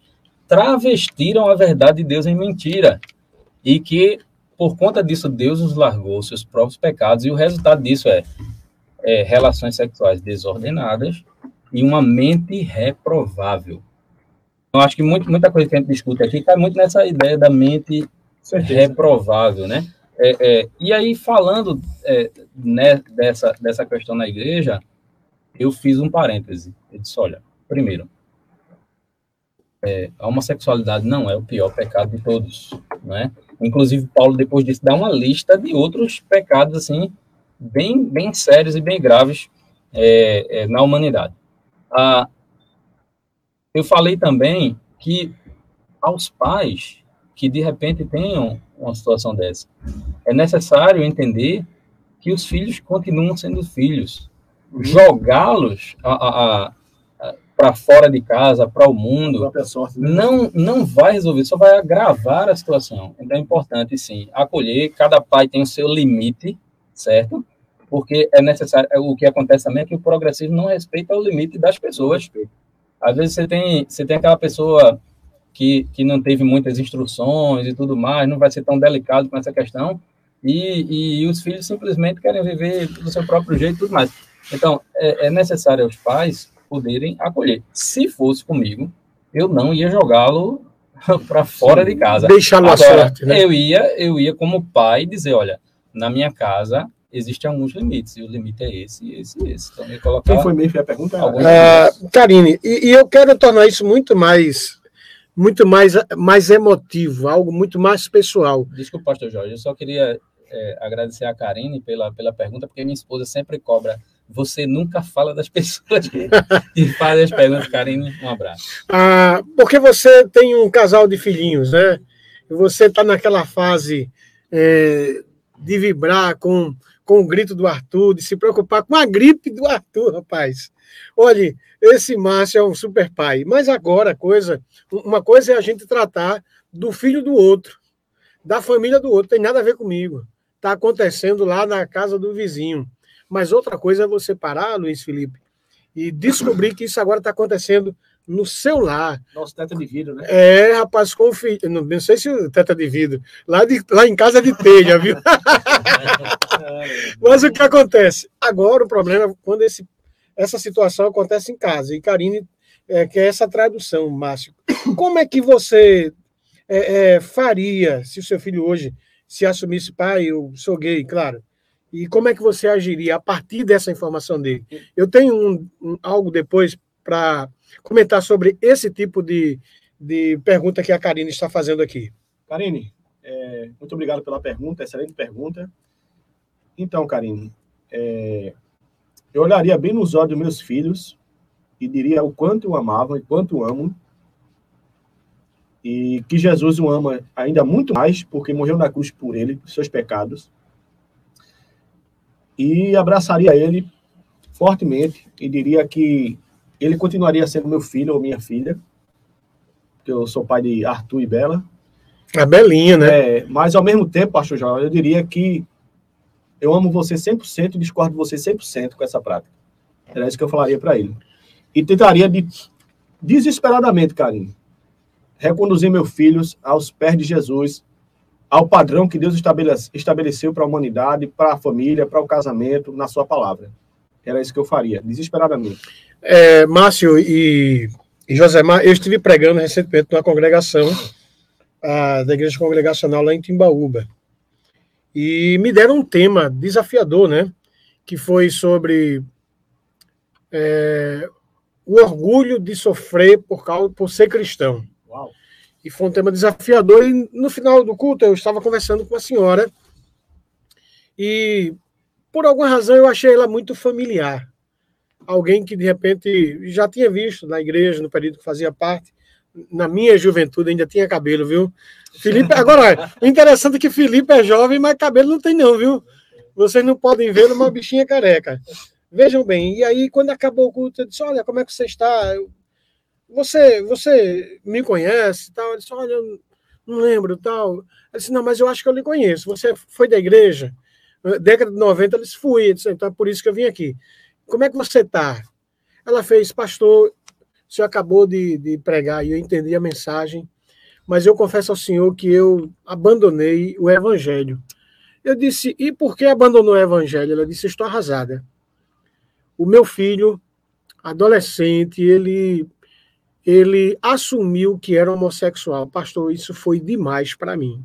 travestiram a verdade de Deus em mentira. E que, por conta disso, Deus os largou, seus próprios pecados, e o resultado disso é é, relações sexuais desordenadas e uma mente reprovável. Eu acho que muito, muita coisa que a gente discute aqui cai muito nessa ideia da mente Certeza. reprovável, né? É, é, e aí, falando é, né, dessa, dessa questão na igreja, eu fiz um parêntese. Eu disse, olha, primeiro, é, a homossexualidade não é o pior pecado de todos, né? Inclusive, Paulo, depois disso, dá uma lista de outros pecados, assim, bem, bem sérios e bem graves é, é, na humanidade. Ah, eu falei também que aos pais que de repente tenham uma situação dessa, é necessário entender que os filhos continuam sendo filhos. Jogá-los para fora de casa, para o mundo, sorte, né? não, não vai resolver, só vai agravar a situação. Então é importante, sim, acolher. Cada pai tem o seu limite, certo? Porque é necessário. É, o que acontece também é que o progressismo não respeita o limite das pessoas. Às vezes você tem, você tem aquela pessoa que, que não teve muitas instruções e tudo mais, não vai ser tão delicado com essa questão, e, e os filhos simplesmente querem viver do seu próprio jeito e tudo mais. Então, é, é necessário os pais poderem acolher. Se fosse comigo, eu não ia jogá-lo para fora de casa. Deixá-lo à sorte, né? Eu ia, eu ia como pai dizer, olha, na minha casa existem alguns limites, e o limite é esse, esse e esse. Então, eu colocar Quem foi meio a pergunta? Uh, Karine, e, e, eu quero tornar isso muito mais muito mais, mais emotivo, algo muito mais pessoal. Desculpa, pastor Jorge, eu só queria é, agradecer a Karine pela, pela pergunta, porque minha esposa sempre cobra. Você nunca fala das pessoas que fazem as perguntas. Karine, um abraço. Ah, porque você tem um casal de filhinhos, né? Você está naquela fase é, de vibrar com com o grito do Arthur, de se preocupar com a gripe do Arthur, rapaz. Olhe, esse Márcio é um super pai. Mas agora, coisa, uma coisa é a gente tratar do filho do outro, da família do outro, tem nada a ver comigo. Está acontecendo lá na casa do vizinho. Mas outra coisa é você parar, Luiz Felipe, e descobrir que isso agora está acontecendo no seu lar. Nosso teto de vidro, né? É, rapaz, confia. Não, não sei se o teto de vidro. Lá, de, lá em casa é de telha, viu? Mas o que acontece? Agora o problema é quando esse, essa situação acontece em casa. E Karine é, quer essa tradução, Márcio. Como é que você é, é, faria se o seu filho hoje se assumisse pai, eu sou gay, claro. E como é que você agiria a partir dessa informação dele? Eu tenho um, um, algo depois para comentar sobre esse tipo de, de pergunta que a Karine está fazendo aqui. Karine, é, muito obrigado pela pergunta, excelente pergunta. Então, Karine, é, eu olharia bem nos olhos dos meus filhos e diria o quanto o amava e quanto amo. E que Jesus o ama ainda muito mais, porque morreu na cruz por ele, seus pecados. E abraçaria ele fortemente e diria que ele continuaria sendo meu filho ou minha filha, que eu sou pai de Arthur e Bela. A Belinha, né? É, mas ao mesmo tempo, pastor João, eu diria que eu amo você 100% e discordo de você 100% com essa prática. Era isso que eu falaria para ele. E tentaria de, desesperadamente, carinho, reconduzir meus filhos aos pés de Jesus, ao padrão que Deus estabelece, estabeleceu para a humanidade, para a família, para o casamento, na sua palavra. Era isso que eu faria, desesperadamente. É, Márcio e, e Josemar, eu estive pregando recentemente numa congregação a, da Igreja Congregacional lá em Timbaúba. E me deram um tema desafiador, né? Que foi sobre é, o orgulho de sofrer por, causa, por ser cristão. E foi um tema desafiador. E no final do culto eu estava conversando com a senhora e por alguma razão eu achei ela muito familiar. Alguém que de repente já tinha visto na igreja, no período que fazia parte. Na minha juventude ainda tinha cabelo, viu? Felipe, agora, o interessante é que Felipe é jovem, mas cabelo não tem, não, viu? Vocês não podem ver uma bichinha careca. Vejam bem, e aí, quando acabou o culto, eu disse: Olha, como é que você está? Você, você me conhece? Tal. Eu disse: Olha, eu não lembro. tal. Eu disse: Não, mas eu acho que eu lhe conheço. Você foi da igreja? Década de 90, eles fui. Disse, então é por isso que eu vim aqui. Como é que você está? Ela fez, pastor, o senhor acabou de, de pregar e eu entendi a mensagem, mas eu confesso ao senhor que eu abandonei o evangelho. Eu disse, e por que abandonou o evangelho? Ela disse, estou arrasada o meu filho, adolescente, ele ele assumiu que era homossexual. Pastor, isso foi demais para mim.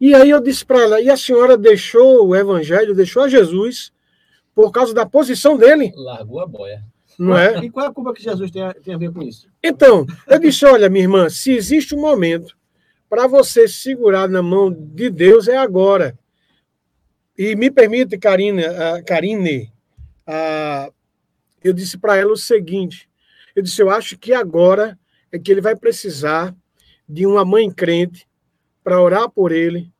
E aí eu disse para ela, e a senhora deixou o evangelho, deixou a Jesus por causa da posição dele? Largou a boia. Não é? E qual é a culpa que Jesus tem a, tem a ver com isso? Então, eu disse, olha, minha irmã, se existe um momento para você segurar na mão de Deus, é agora. E me permite, Karine, Karine ah, eu disse para ela o seguinte: eu disse, eu acho que agora é que ele vai precisar de uma mãe crente para orar por ele,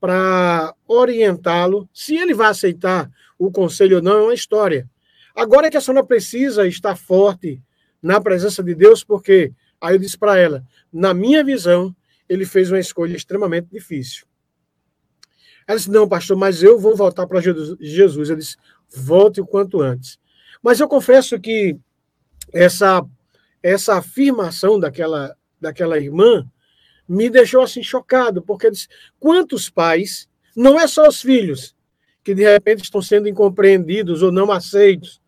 para orientá-lo. Se ele vai aceitar o conselho ou não, é uma história. Agora é que a senhora precisa estar forte na presença de Deus, porque aí eu disse para ela, na minha visão, ele fez uma escolha extremamente difícil. Ela disse: Não, pastor, mas eu vou voltar para Jesus. Eu disse: volte o quanto antes. Mas eu confesso que essa, essa afirmação daquela, daquela irmã me deixou assim chocado, porque disse, quantos pais, não é só os filhos, que de repente estão sendo incompreendidos ou não aceitos,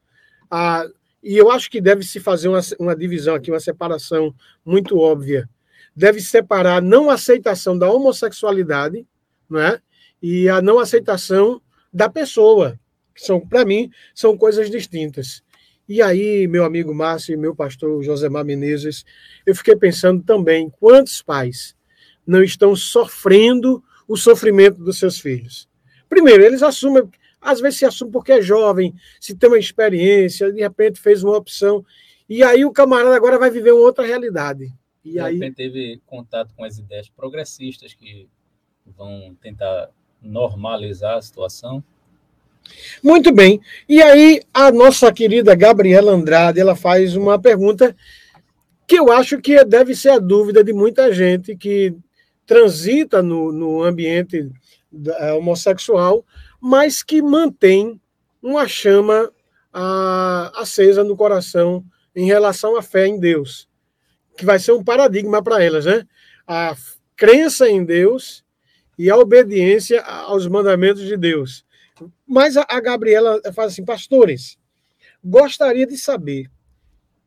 ah, e eu acho que deve se fazer uma, uma divisão aqui, uma separação muito óbvia. Deve separar a não aceitação da homossexualidade, não é? E a não aceitação da pessoa que são, para mim, são coisas distintas. E aí, meu amigo Márcio e meu pastor Josemar Menezes, eu fiquei pensando também quantos pais não estão sofrendo o sofrimento dos seus filhos. Primeiro, eles assumem, às vezes se assumem porque é jovem, se tem uma experiência, de repente fez uma opção, e aí o camarada agora vai viver uma outra realidade. E de aí repente teve contato com as ideias progressistas que vão tentar normalizar a situação muito bem. E aí, a nossa querida Gabriela Andrade, ela faz uma pergunta que eu acho que deve ser a dúvida de muita gente que transita no, no ambiente eh, homossexual, mas que mantém uma chama a, acesa no coração em relação à fé em Deus, que vai ser um paradigma para elas, né? A crença em Deus e a obediência aos mandamentos de Deus. Mas a, a Gabriela fala assim, pastores, gostaria de saber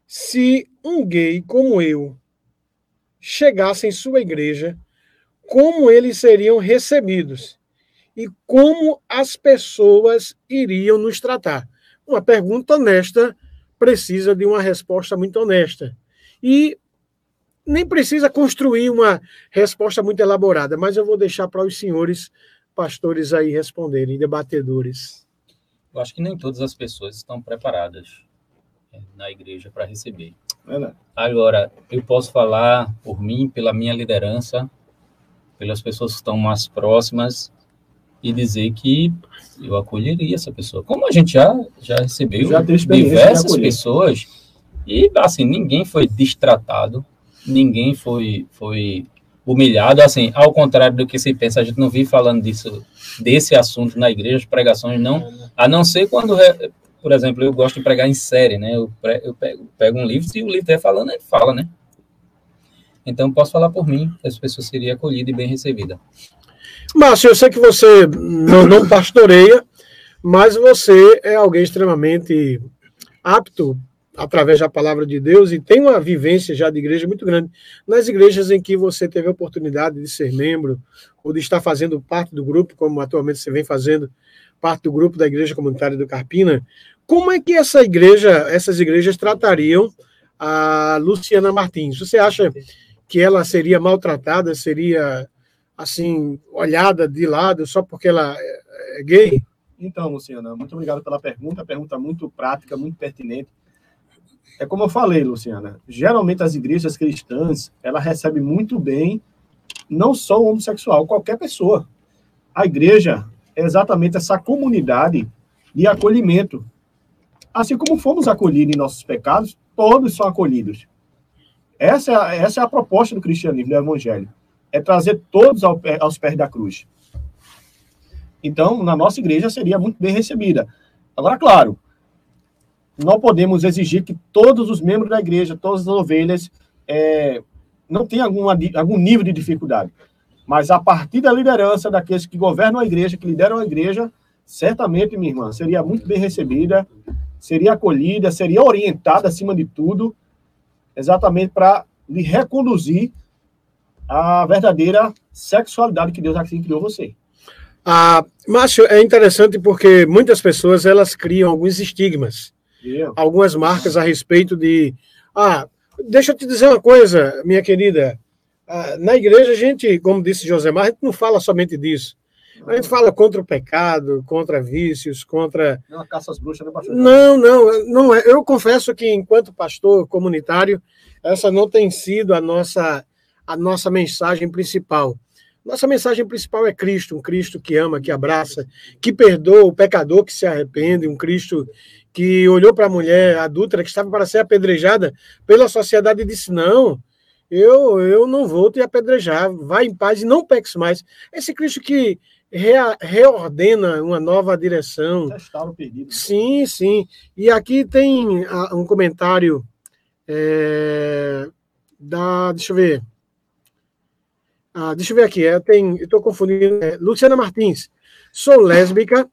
se um gay como eu chegasse em sua igreja, como eles seriam recebidos e como as pessoas iriam nos tratar. Uma pergunta honesta precisa de uma resposta muito honesta. E nem precisa construir uma resposta muito elaborada, mas eu vou deixar para os senhores pastores aí responderem, debatedores? Eu acho que nem todas as pessoas estão preparadas na igreja para receber. Agora, eu posso falar por mim, pela minha liderança, pelas pessoas que estão mais próximas e dizer que eu acolheria essa pessoa. Como a gente já, já recebeu já diversas pessoas e, assim, ninguém foi destratado, ninguém foi, foi humilhado, assim, ao contrário do que se pensa, a gente não vive falando disso, desse assunto na igreja, as pregações não, a não ser quando, por exemplo, eu gosto de pregar em série, né, eu, eu pego, pego um livro, se o livro estiver falando, ele fala, né, então posso falar por mim, essa pessoa seria acolhida e bem recebida. Márcio, eu sei que você não, não pastoreia, mas você é alguém extremamente apto através da palavra de Deus e tem uma vivência já de igreja muito grande. Nas igrejas em que você teve a oportunidade de ser membro ou de estar fazendo parte do grupo, como atualmente você vem fazendo parte do grupo da Igreja Comunitária do Carpina, como é que essa igreja, essas igrejas tratariam a Luciana Martins? Você acha que ela seria maltratada, seria assim olhada de lado só porque ela é gay? Então, Luciana, muito obrigado pela pergunta, pergunta muito prática, muito pertinente. É como eu falei, Luciana, geralmente as igrejas cristãs, ela recebe muito bem não só o homossexual, qualquer pessoa. A igreja é exatamente essa comunidade de acolhimento. Assim como fomos acolhidos em nossos pecados, todos são acolhidos. Essa é a, essa é a proposta do cristianismo, do evangelho. É trazer todos ao, aos pés da cruz. Então, na nossa igreja seria muito bem recebida. Agora, claro, não podemos exigir que todos os membros da igreja, todas as ovelhas, é, não tenham alguma, algum nível de dificuldade. Mas a partir da liderança daqueles que governam a igreja, que lideram a igreja, certamente, minha irmã, seria muito bem recebida, seria acolhida, seria orientada acima de tudo, exatamente para lhe reconduzir à verdadeira sexualidade que Deus assim criou você. Ah, Márcio, é interessante porque muitas pessoas elas criam alguns estigmas algumas marcas a respeito de. Ah, deixa eu te dizer uma coisa, minha querida. Ah, na igreja, a gente, como disse Josemar, a gente não fala somente disso. A gente fala contra o pecado, contra vícios, contra. Não, caça as bruxas, né, pastor? Não, não, não. É. Eu confesso que, enquanto pastor comunitário, essa não tem sido a nossa, a nossa mensagem principal. Nossa mensagem principal é Cristo, um Cristo que ama, que abraça, que perdoa o pecador que se arrepende, um Cristo que olhou para a mulher adulta que estava para ser apedrejada pela sociedade e disse: Não, eu, eu não vou te apedrejar, vai em paz e não peques mais. Esse Cristo que rea, reordena uma nova direção. perdido. Sim, sim. E aqui tem um comentário é, da. Deixa eu ver. Ah, deixa eu ver aqui. É, tem, estou confundindo. É, Luciana Martins. Sou lésbica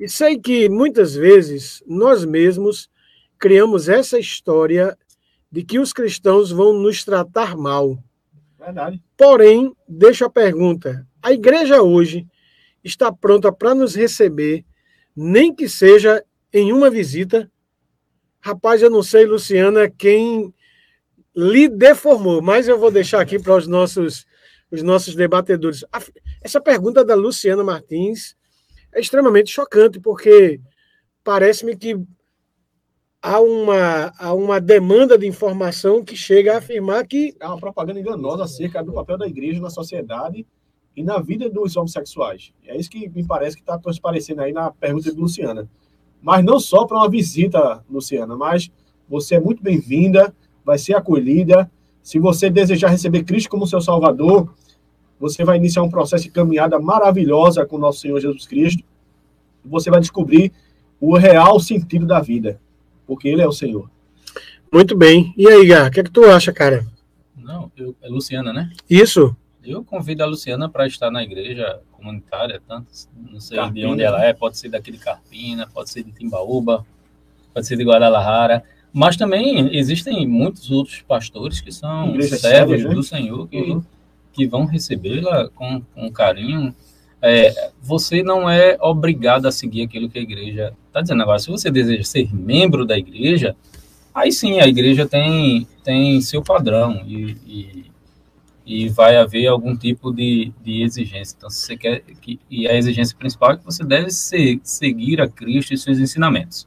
e sei que muitas vezes nós mesmos criamos essa história de que os cristãos vão nos tratar mal. Verdade. Porém, deixa a pergunta: a igreja hoje está pronta para nos receber, nem que seja em uma visita? Rapaz, eu não sei, Luciana, quem lhe deformou, mas eu vou deixar aqui para os nossos, os nossos debatedores. Essa pergunta da Luciana Martins é extremamente chocante, porque parece-me que há uma, há uma demanda de informação que chega a afirmar que. É uma propaganda enganosa acerca do papel da igreja na sociedade e na vida dos homossexuais. É isso que me parece que está transparecendo aí na pergunta de Luciana. Mas não só para uma visita, Luciana, mas você é muito bem-vinda, vai ser acolhida. Se você desejar receber Cristo como seu Salvador, você vai iniciar um processo de caminhada maravilhosa com o nosso Senhor Jesus Cristo. Você vai descobrir o real sentido da vida, porque Ele é o Senhor. Muito bem. E aí, Gá, o que, é que tu acha, cara? Não, eu, é Luciana, né? Isso. Eu convido a Luciana para estar na igreja comunitária, tanto, não sei Carpina. de onde ela é, pode ser daqui de Carpina, pode ser de Timbaúba, pode ser de Guadalajara, mas também existem muitos outros pastores que são Igreja servos né? do Senhor, que uhum que vão recebê-la com, com carinho, é, você não é obrigado a seguir aquilo que a igreja está dizendo. Agora, se você deseja ser membro da igreja, aí sim a igreja tem, tem seu padrão e, e, e vai haver algum tipo de, de exigência. Então, se você quer que, e a exigência principal é que você deve ser, seguir a Cristo e seus ensinamentos.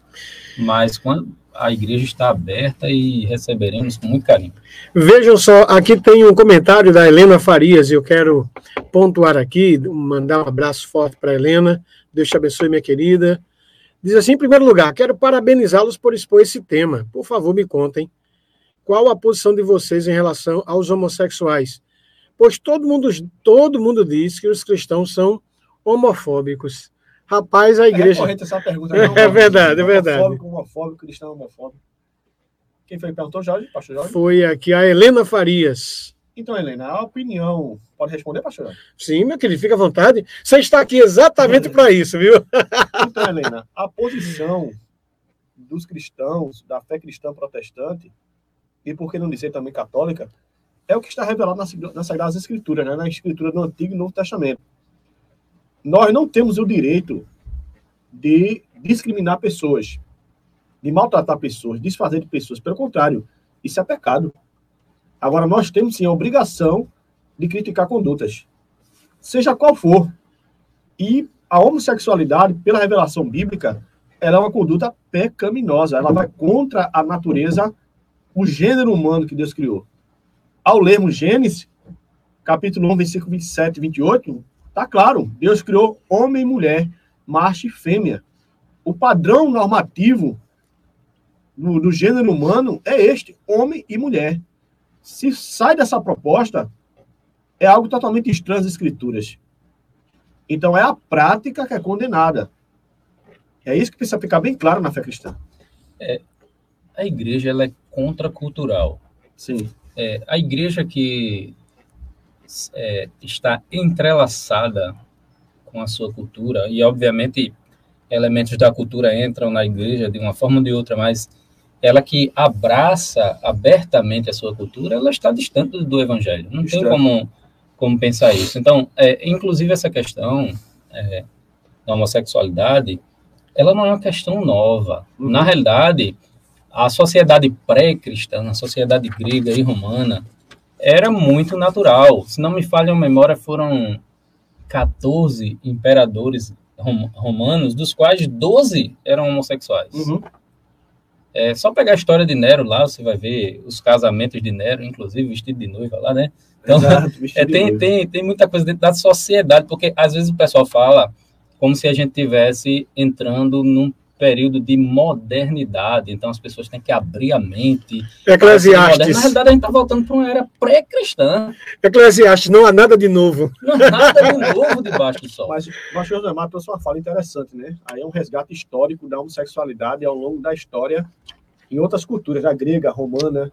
Mas quando, a igreja está aberta e receberemos com muito carinho. Vejam só, aqui tem um comentário da Helena Farias, e eu quero pontuar aqui, mandar um abraço forte para Helena. Deus te abençoe, minha querida. Diz assim, em primeiro lugar, quero parabenizá-los por expor esse tema. Por favor, me contem qual a posição de vocês em relação aos homossexuais. Pois todo mundo, todo mundo diz que os cristãos são homofóbicos. Rapaz, a igreja. É essa pergunta. Não, é verdade, é verdade. Homofóbico, homofóbico, cristão homofóbico. Quem foi que perguntou, Jorge? Pastor Jorge? Foi aqui a Helena Farias. Então, Helena, a opinião. Pode responder, pastor Jorge? Sim, meu querido, fica à vontade. Você está aqui exatamente para isso, viu? Então, Helena, a posição dos cristãos, da fé cristã protestante, e por que não dizer também católica, é o que está revelado nas Sagradas Escrituras, né? na Escritura do Antigo e Novo Testamento nós não temos o direito de discriminar pessoas, de maltratar pessoas, desfazer de pessoas. Pelo contrário, isso é pecado. Agora, nós temos sim a obrigação de criticar condutas, seja qual for. E a homossexualidade, pela revelação bíblica, ela é uma conduta pecaminosa. Ela vai contra a natureza, o gênero humano que Deus criou. Ao lermos Gênesis, capítulo 1, versículo 27 e 28, Tá claro, Deus criou homem e mulher, macho e fêmea. O padrão normativo do, do gênero humano é este, homem e mulher. Se sai dessa proposta, é algo totalmente estranho às escrituras. Então é a prática que é condenada. É isso que precisa ficar bem claro na fé cristã. É, a igreja ela é contracultural. Sim. É, a igreja que é, está entrelaçada com a sua cultura e, obviamente, elementos da cultura entram na igreja de uma forma ou de outra, mas ela que abraça abertamente a sua cultura, ela está distante do evangelho. Não tem como, como pensar isso. Então, é, inclusive essa questão é, da homossexualidade, ela não é uma questão nova. Uhum. Na realidade, a sociedade pré-cristã, a sociedade grega e romana, era muito natural. Se não me falha a memória, foram 14 imperadores rom romanos, dos quais 12 eram homossexuais. Uhum. É só pegar a história de Nero lá, você vai ver os casamentos de Nero, inclusive vestido de noiva lá, né? Então, Exato, é, tem, tem, tem muita coisa dentro da sociedade, porque às vezes o pessoal fala como se a gente tivesse entrando num período de modernidade, então as pessoas têm que abrir a mente. Eclesiastes. Na realidade, a gente está voltando para uma era pré-cristã. Eclesiastes, não há nada de novo. Não há nada de novo debaixo do sol. Mas o pastor José trouxe uma fala interessante, né? Aí é um resgate histórico da homossexualidade ao longo da história em outras culturas, a grega, a romana.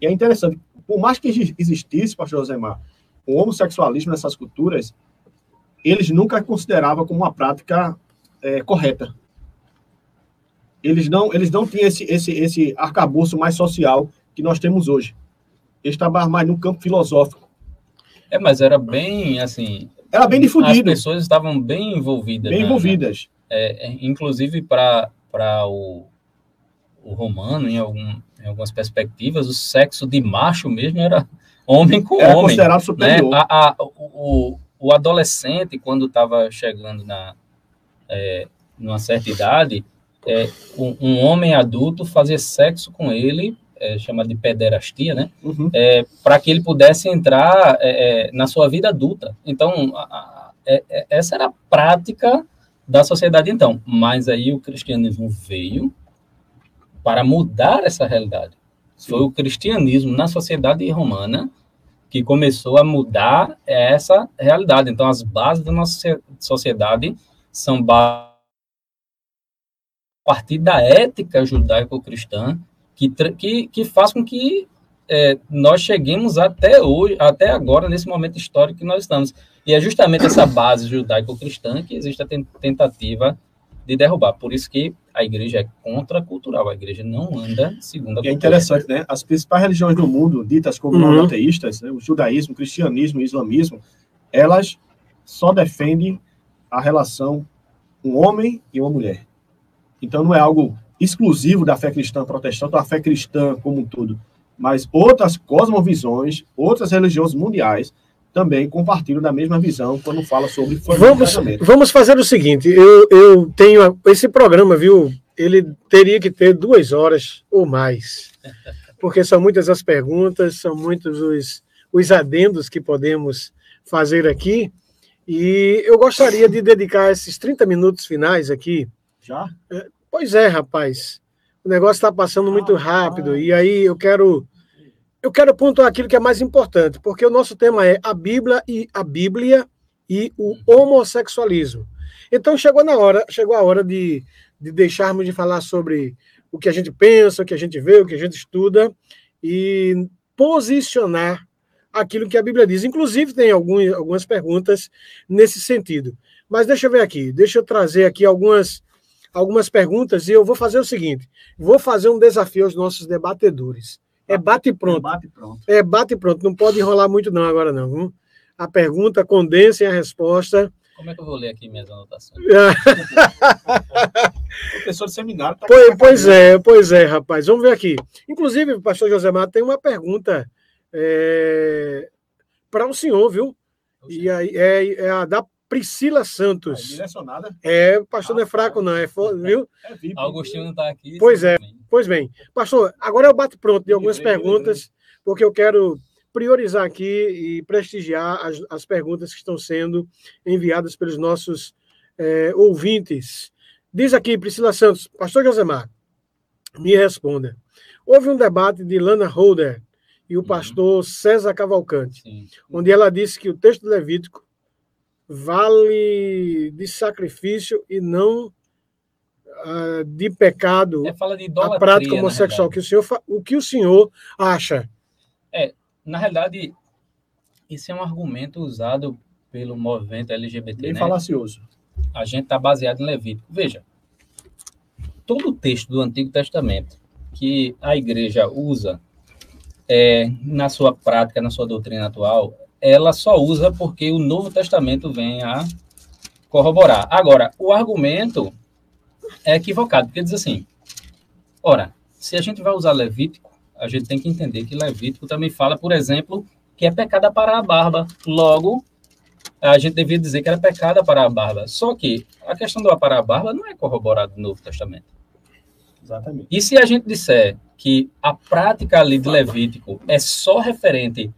E é interessante, por mais que existisse, pastor Josemar, o homossexualismo nessas culturas, eles nunca consideravam como uma prática é, correta eles não, eles não tinham esse, esse, esse arcabouço mais social que nós temos hoje. Eles estavam mais no campo filosófico. É, mas era bem, assim... Era bem difundido. As pessoas estavam bem envolvidas. Bem né? envolvidas. É, é inclusive, para o, o romano, em, algum, em algumas perspectivas, o sexo de macho mesmo era homem com era homem. considerado superior. Né? A, a, o, o adolescente, quando estava chegando na, é, numa certa idade é, um, um, homem adulto fazer sexo com ele, é, chamado de pederastia, né? Uhum. É, para que ele pudesse entrar é, é, na sua vida adulta. Então, a, a, é, essa era a prática da sociedade então. Mas aí o cristianismo veio para mudar essa realidade. Sim. Foi o cristianismo na sociedade romana que começou a mudar essa realidade. Então, as bases da nossa sociedade são bases partir da ética judaico-cristã que, que, que faz com que é, nós cheguemos até hoje, até agora, nesse momento histórico que nós estamos. E é justamente essa base judaico-cristã que existe a tentativa de derrubar. Por isso que a igreja é contracultural, a igreja não anda segundo a cultura. E é interessante, né? As principais religiões do mundo, ditas como uhum. monoteístas, né? o judaísmo, o cristianismo, o islamismo, elas só defendem a relação um homem e uma mulher. Então não é algo exclusivo da fé cristã protestante, da fé cristã como um todo, mas outras cosmovisões, outras religiões mundiais também compartilham da mesma visão quando fala sobre vamos, vamos fazer o seguinte, eu, eu tenho esse programa, viu, ele teria que ter duas horas ou mais, porque são muitas as perguntas, são muitos os, os adendos que podemos fazer aqui, e eu gostaria de dedicar esses 30 minutos finais aqui. Já? É, pois é, rapaz. O negócio está passando muito ah, rápido, e aí eu quero eu quero pontuar aquilo que é mais importante, porque o nosso tema é a Bíblia e a Bíblia e o homossexualismo. Então chegou na hora, chegou a hora de, de deixarmos de falar sobre o que a gente pensa, o que a gente vê, o que a gente estuda e posicionar aquilo que a Bíblia diz. Inclusive tem algumas, algumas perguntas nesse sentido. Mas deixa eu ver aqui, deixa eu trazer aqui algumas algumas perguntas e eu vou fazer o seguinte: vou fazer um desafio aos nossos debatedores. É bate pronto. É bate pronto. É bate pronto. Não pode enrolar muito não agora não. Viu? A pergunta, condensem a resposta. Como é que eu vou ler aqui minhas anotações? Professor de seminário. Tá pois, pois é, pois é, rapaz. Vamos ver aqui. Inclusive, o pastor José Mato tem uma pergunta é, para o senhor, viu? E aí é, é a da Priscila Santos. É direcionada. É, pastor ah, não é fraco, não, é, viu? É VIP. Agostinho não está aqui. Pois é. Pois bem, pastor, agora eu bato pronto de algumas perguntas, porque eu quero priorizar aqui e prestigiar as, as perguntas que estão sendo enviadas pelos nossos é, ouvintes. Diz aqui, Priscila Santos, pastor Josemar, me responda. Houve um debate de Lana Holder e o uhum. pastor César Cavalcante, Sim. onde ela disse que o texto do Levítico vale de sacrifício e não uh, de pecado é, fala de a prática homossexual. Que o, senhor, o que o senhor acha? É, na realidade, isso é um argumento usado pelo movimento LGBT. Bem né? falacioso. A gente está baseado em Levítico. Veja, todo o texto do Antigo Testamento que a igreja usa é, na sua prática, na sua doutrina atual, ela só usa porque o Novo Testamento vem a corroborar. Agora, o argumento é equivocado, porque diz assim: ora, se a gente vai usar Levítico, a gente tem que entender que Levítico também fala, por exemplo, que é pecado para a barba. Logo, a gente devia dizer que era pecado para a barba. Só que a questão do aparar a barba não é corroborada no Novo Testamento. Exatamente. E se a gente disser que a prática ali de Levítico é só referente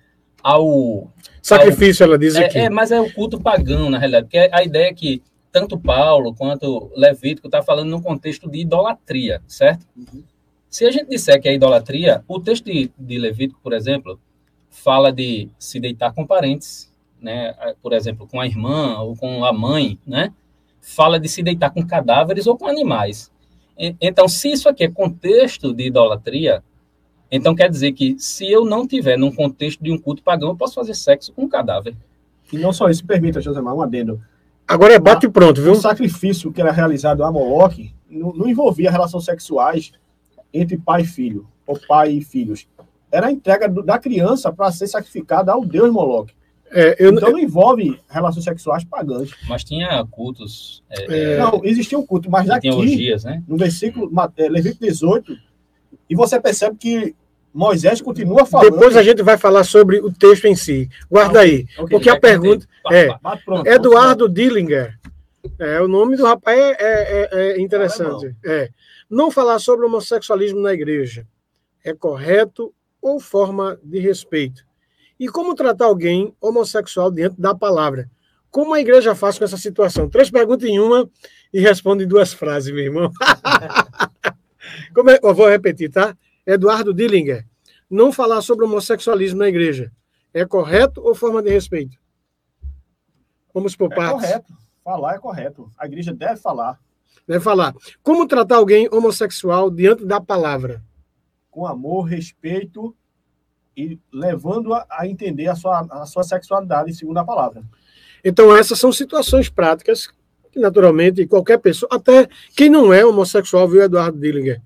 ao. Sacrifício, ao, ela diz é, aqui. É, mas é o culto pagão, na realidade, porque a ideia é que tanto Paulo quanto Levítico está falando num contexto de idolatria, certo? Uhum. Se a gente disser que é idolatria, o texto de, de, Levítico, por exemplo, fala de se deitar com parentes, né? Por exemplo, com a irmã ou com a mãe, né? Fala de se deitar com cadáveres ou com animais. Então, se isso aqui é contexto de idolatria, então quer dizer que se eu não tiver num contexto de um culto pagão, eu posso fazer sexo com um cadáver. E não só isso, permita, Josemar, um adendo. Agora é bate pronto, viu? O sacrifício que era realizado a Moloque não, não envolvia relações sexuais entre pai e filho, ou pai e filhos. Era a entrega do, da criança para ser sacrificada ao deus Moloque. É, eu, então não envolve relações sexuais pagãs. Mas tinha cultos. É, é não, existia um culto, mas aqui, orgias, né? no versículo é, Levítico 18, e você percebe que Moisés continua falando. Depois a gente vai falar sobre o texto em si. Guarda aí. Okay, porque a pergunta. É, pronto, Eduardo Dillinger. É, o nome do rapaz é, é, é, é interessante. É. Não falar sobre homossexualismo na igreja é correto ou forma de respeito? E como tratar alguém homossexual dentro da palavra? Como a igreja faz com essa situação? Três perguntas em uma e responde em duas frases, meu irmão. como é, eu vou repetir, tá? Eduardo Dillinger, não falar sobre homossexualismo na igreja é correto ou forma de respeito? Vamos por é partes. É correto. Falar é correto. A igreja deve falar. Deve falar. Como tratar alguém homossexual diante da palavra? Com amor, respeito e levando a, a entender a sua, a sua sexualidade segundo a palavra. Então, essas são situações práticas que, naturalmente, qualquer pessoa, até quem não é homossexual, viu, Eduardo Dillinger,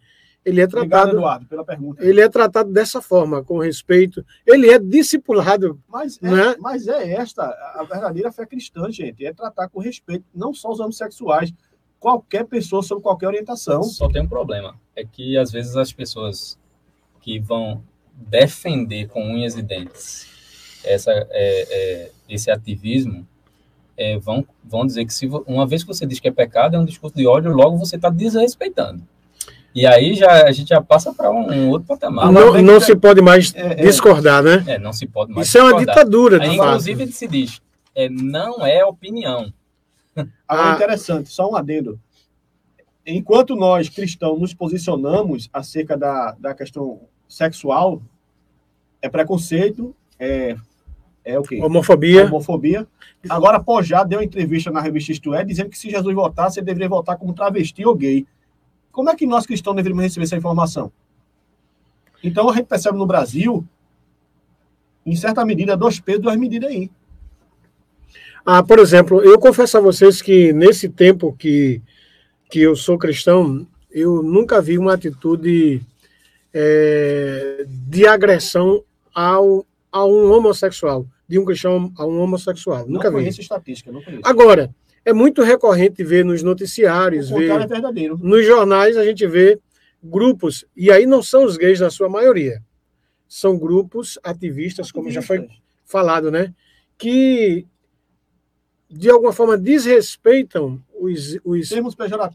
ele é tratado. Obrigado, Eduardo, pela pergunta. Ele é tratado dessa forma, com respeito. Ele é discipulado. Mas é, né? mas é esta a verdadeira fé cristã, gente. É tratar com respeito, não só os homossexuais, qualquer pessoa sobre qualquer orientação. Só tem um problema. É que às vezes as pessoas que vão defender com unhas e dentes essa, é, é, esse ativismo é, vão, vão dizer que se uma vez que você diz que é pecado, é um discurso de ódio, logo você está desrespeitando. E aí já, a gente já passa para um, um, outro patamar. Não, não se pode mais é, é, discordar, né? É, não se pode mais Isso discordar. é uma ditadura, de aí, fato. Inclusive, se diz, é, não é opinião. Agora, ah. interessante, só um adendo. Enquanto nós, cristãos, nos posicionamos acerca da, da questão sexual, é preconceito, é, é o quê? Homofobia. Homofobia. Agora, Pojá deu uma entrevista na revista Isto É, dizendo que se Jesus voltasse, ele deveria voltar como travesti ou gay. Como é que nós cristãos deveríamos receber essa informação? Então, a gente percebe no Brasil, em certa medida, dois pesos, duas medidas aí. Ah, por exemplo, eu confesso a vocês que nesse tempo que, que eu sou cristão, eu nunca vi uma atitude é, de agressão ao, a um homossexual, de um cristão a um homossexual. Nunca não vi. conheço estatística, não conheço. Agora, é muito recorrente ver nos noticiários, o ver é verdadeiro. nos jornais a gente vê grupos, e aí não são os gays na sua maioria, são grupos ativistas, como já foi falado, né? Que de alguma forma desrespeitam os, os,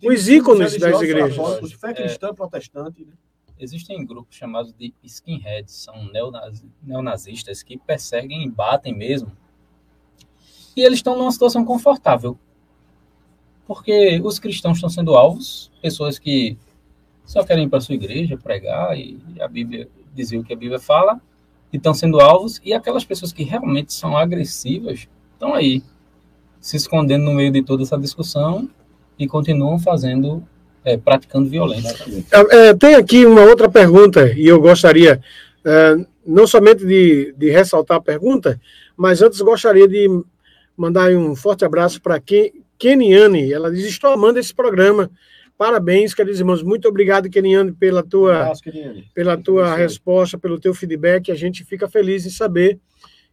os ícones das igrejas. Os fé cristã, é, protestante. Né? Existem grupos chamados de skinheads, são neonaz, neonazistas que perseguem e batem mesmo. E eles estão numa situação confortável. Porque os cristãos estão sendo alvos, pessoas que só querem ir para sua igreja pregar e a Bíblia dizer o que a Bíblia fala, e estão sendo alvos, e aquelas pessoas que realmente são agressivas estão aí, se escondendo no meio de toda essa discussão e continuam fazendo, é, praticando violência. É, é, tem aqui uma outra pergunta, e eu gostaria é, não somente de, de ressaltar a pergunta, mas antes gostaria de mandar um forte abraço para Keniane. Ela diz: Estou amando esse programa. Parabéns, queridos irmãos. Muito obrigado, Keniane, pela tua, um abraço, pela tua resposta, pelo teu feedback. A gente fica feliz em saber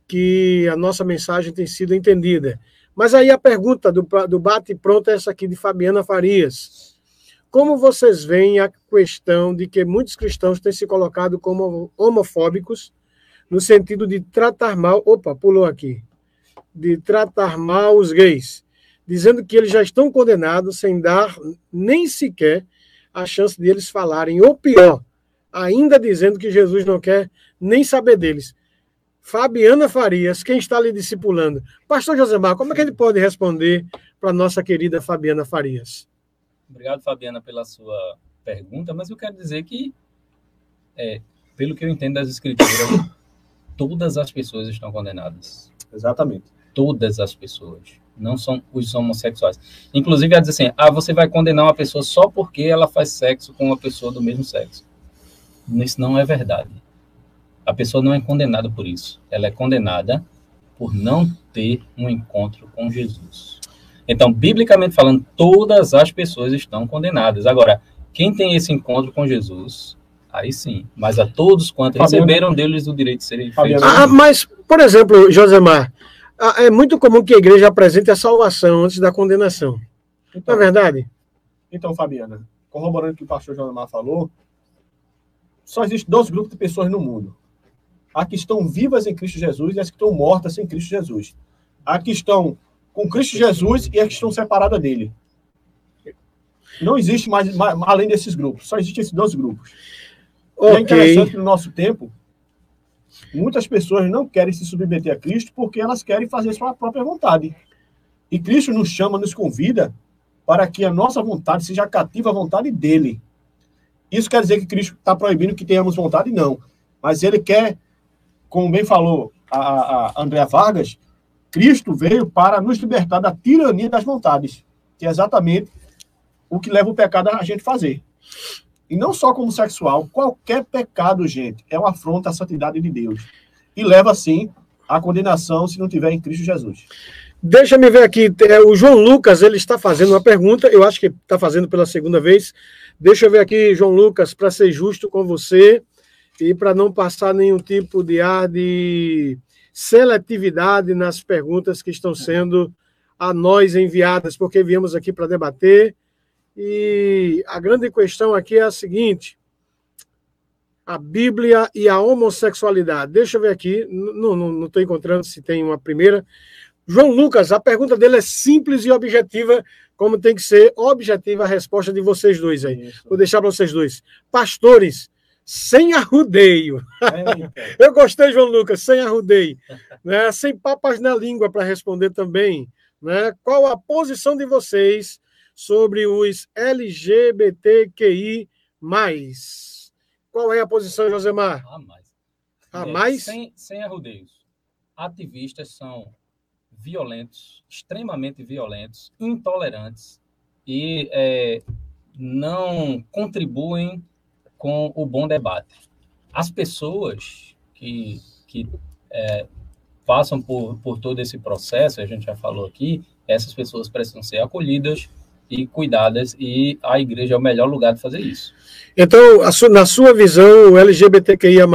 que a nossa mensagem tem sido entendida. Mas aí a pergunta do, do bate-pronto é essa aqui de Fabiana Farias. Como vocês veem a questão de que muitos cristãos têm se colocado como homofóbicos, no sentido de tratar mal. Opa, pulou aqui. De tratar mal os gays, dizendo que eles já estão condenados sem dar nem sequer a chance de eles falarem, ou pior, ainda dizendo que Jesus não quer nem saber deles. Fabiana Farias, quem está lhe discipulando? Pastor Josemar, como é que ele pode responder para a nossa querida Fabiana Farias? Obrigado, Fabiana, pela sua pergunta, mas eu quero dizer que, é, pelo que eu entendo das escrituras, todas as pessoas estão condenadas. Exatamente. Todas as pessoas. Não são os homossexuais. Inclusive, ela diz assim: ah, você vai condenar uma pessoa só porque ela faz sexo com uma pessoa do mesmo sexo. Isso não é verdade. A pessoa não é condenada por isso. Ela é condenada por não ter um encontro com Jesus. Então, biblicamente falando, todas as pessoas estão condenadas. Agora, quem tem esse encontro com Jesus, aí sim. Mas a todos quantos receberam deles o direito de serem feitos. Ah, mas, por exemplo, Josemar, é muito comum que a igreja apresente a salvação antes da condenação. Então, não é verdade? Então, Fabiana, corroborando o que o pastor Josemar falou, só existem dois grupos de pessoas no mundo a que estão vivas em Cristo Jesus e as que estão mortas em Cristo Jesus. A que estão com Cristo Jesus e as que estão separadas dele. Não existe mais, mais além desses grupos, só existem esses dois grupos. Okay. E é interessante no nosso tempo, muitas pessoas não querem se submeter a Cristo porque elas querem fazer sua própria vontade. E Cristo nos chama, nos convida para que a nossa vontade seja cativa à vontade dele. Isso quer dizer que Cristo está proibindo que tenhamos vontade? Não. Mas ele quer como bem falou a, a Andréa Vargas, Cristo veio para nos libertar da tirania das vontades, que é exatamente o que leva o pecado a gente fazer. E não só como sexual, qualquer pecado, gente, é uma afronta à santidade de Deus. E leva, sim, à condenação se não tiver em Cristo Jesus. Deixa me ver aqui, é, o João Lucas, ele está fazendo uma pergunta, eu acho que está fazendo pela segunda vez. Deixa eu ver aqui, João Lucas, para ser justo com você e para não passar nenhum tipo de ar de seletividade nas perguntas que estão sendo a nós enviadas, porque viemos aqui para debater. E a grande questão aqui é a seguinte: a Bíblia e a homossexualidade. Deixa eu ver aqui, não estou encontrando se tem uma primeira. João Lucas, a pergunta dele é simples e objetiva, como tem que ser objetiva a resposta de vocês dois aí. Isso. Vou deixar para vocês dois. Pastores, sem arrudeio. Eu gostei, João Lucas, sem arrudeio. né? Sem papas na língua para responder também. Né? Qual a posição de vocês sobre os LGBTQI? Qual é a posição, Josemar? A mais. A mais? Sem, sem arrudeios. Ativistas são violentos, extremamente violentos, intolerantes e é, não contribuem com o bom debate. As pessoas que, que é, passam por, por todo esse processo, a gente já falou aqui, essas pessoas precisam ser acolhidas e cuidadas, e a igreja é o melhor lugar de fazer isso. Então, na sua visão, o LGBTQIA,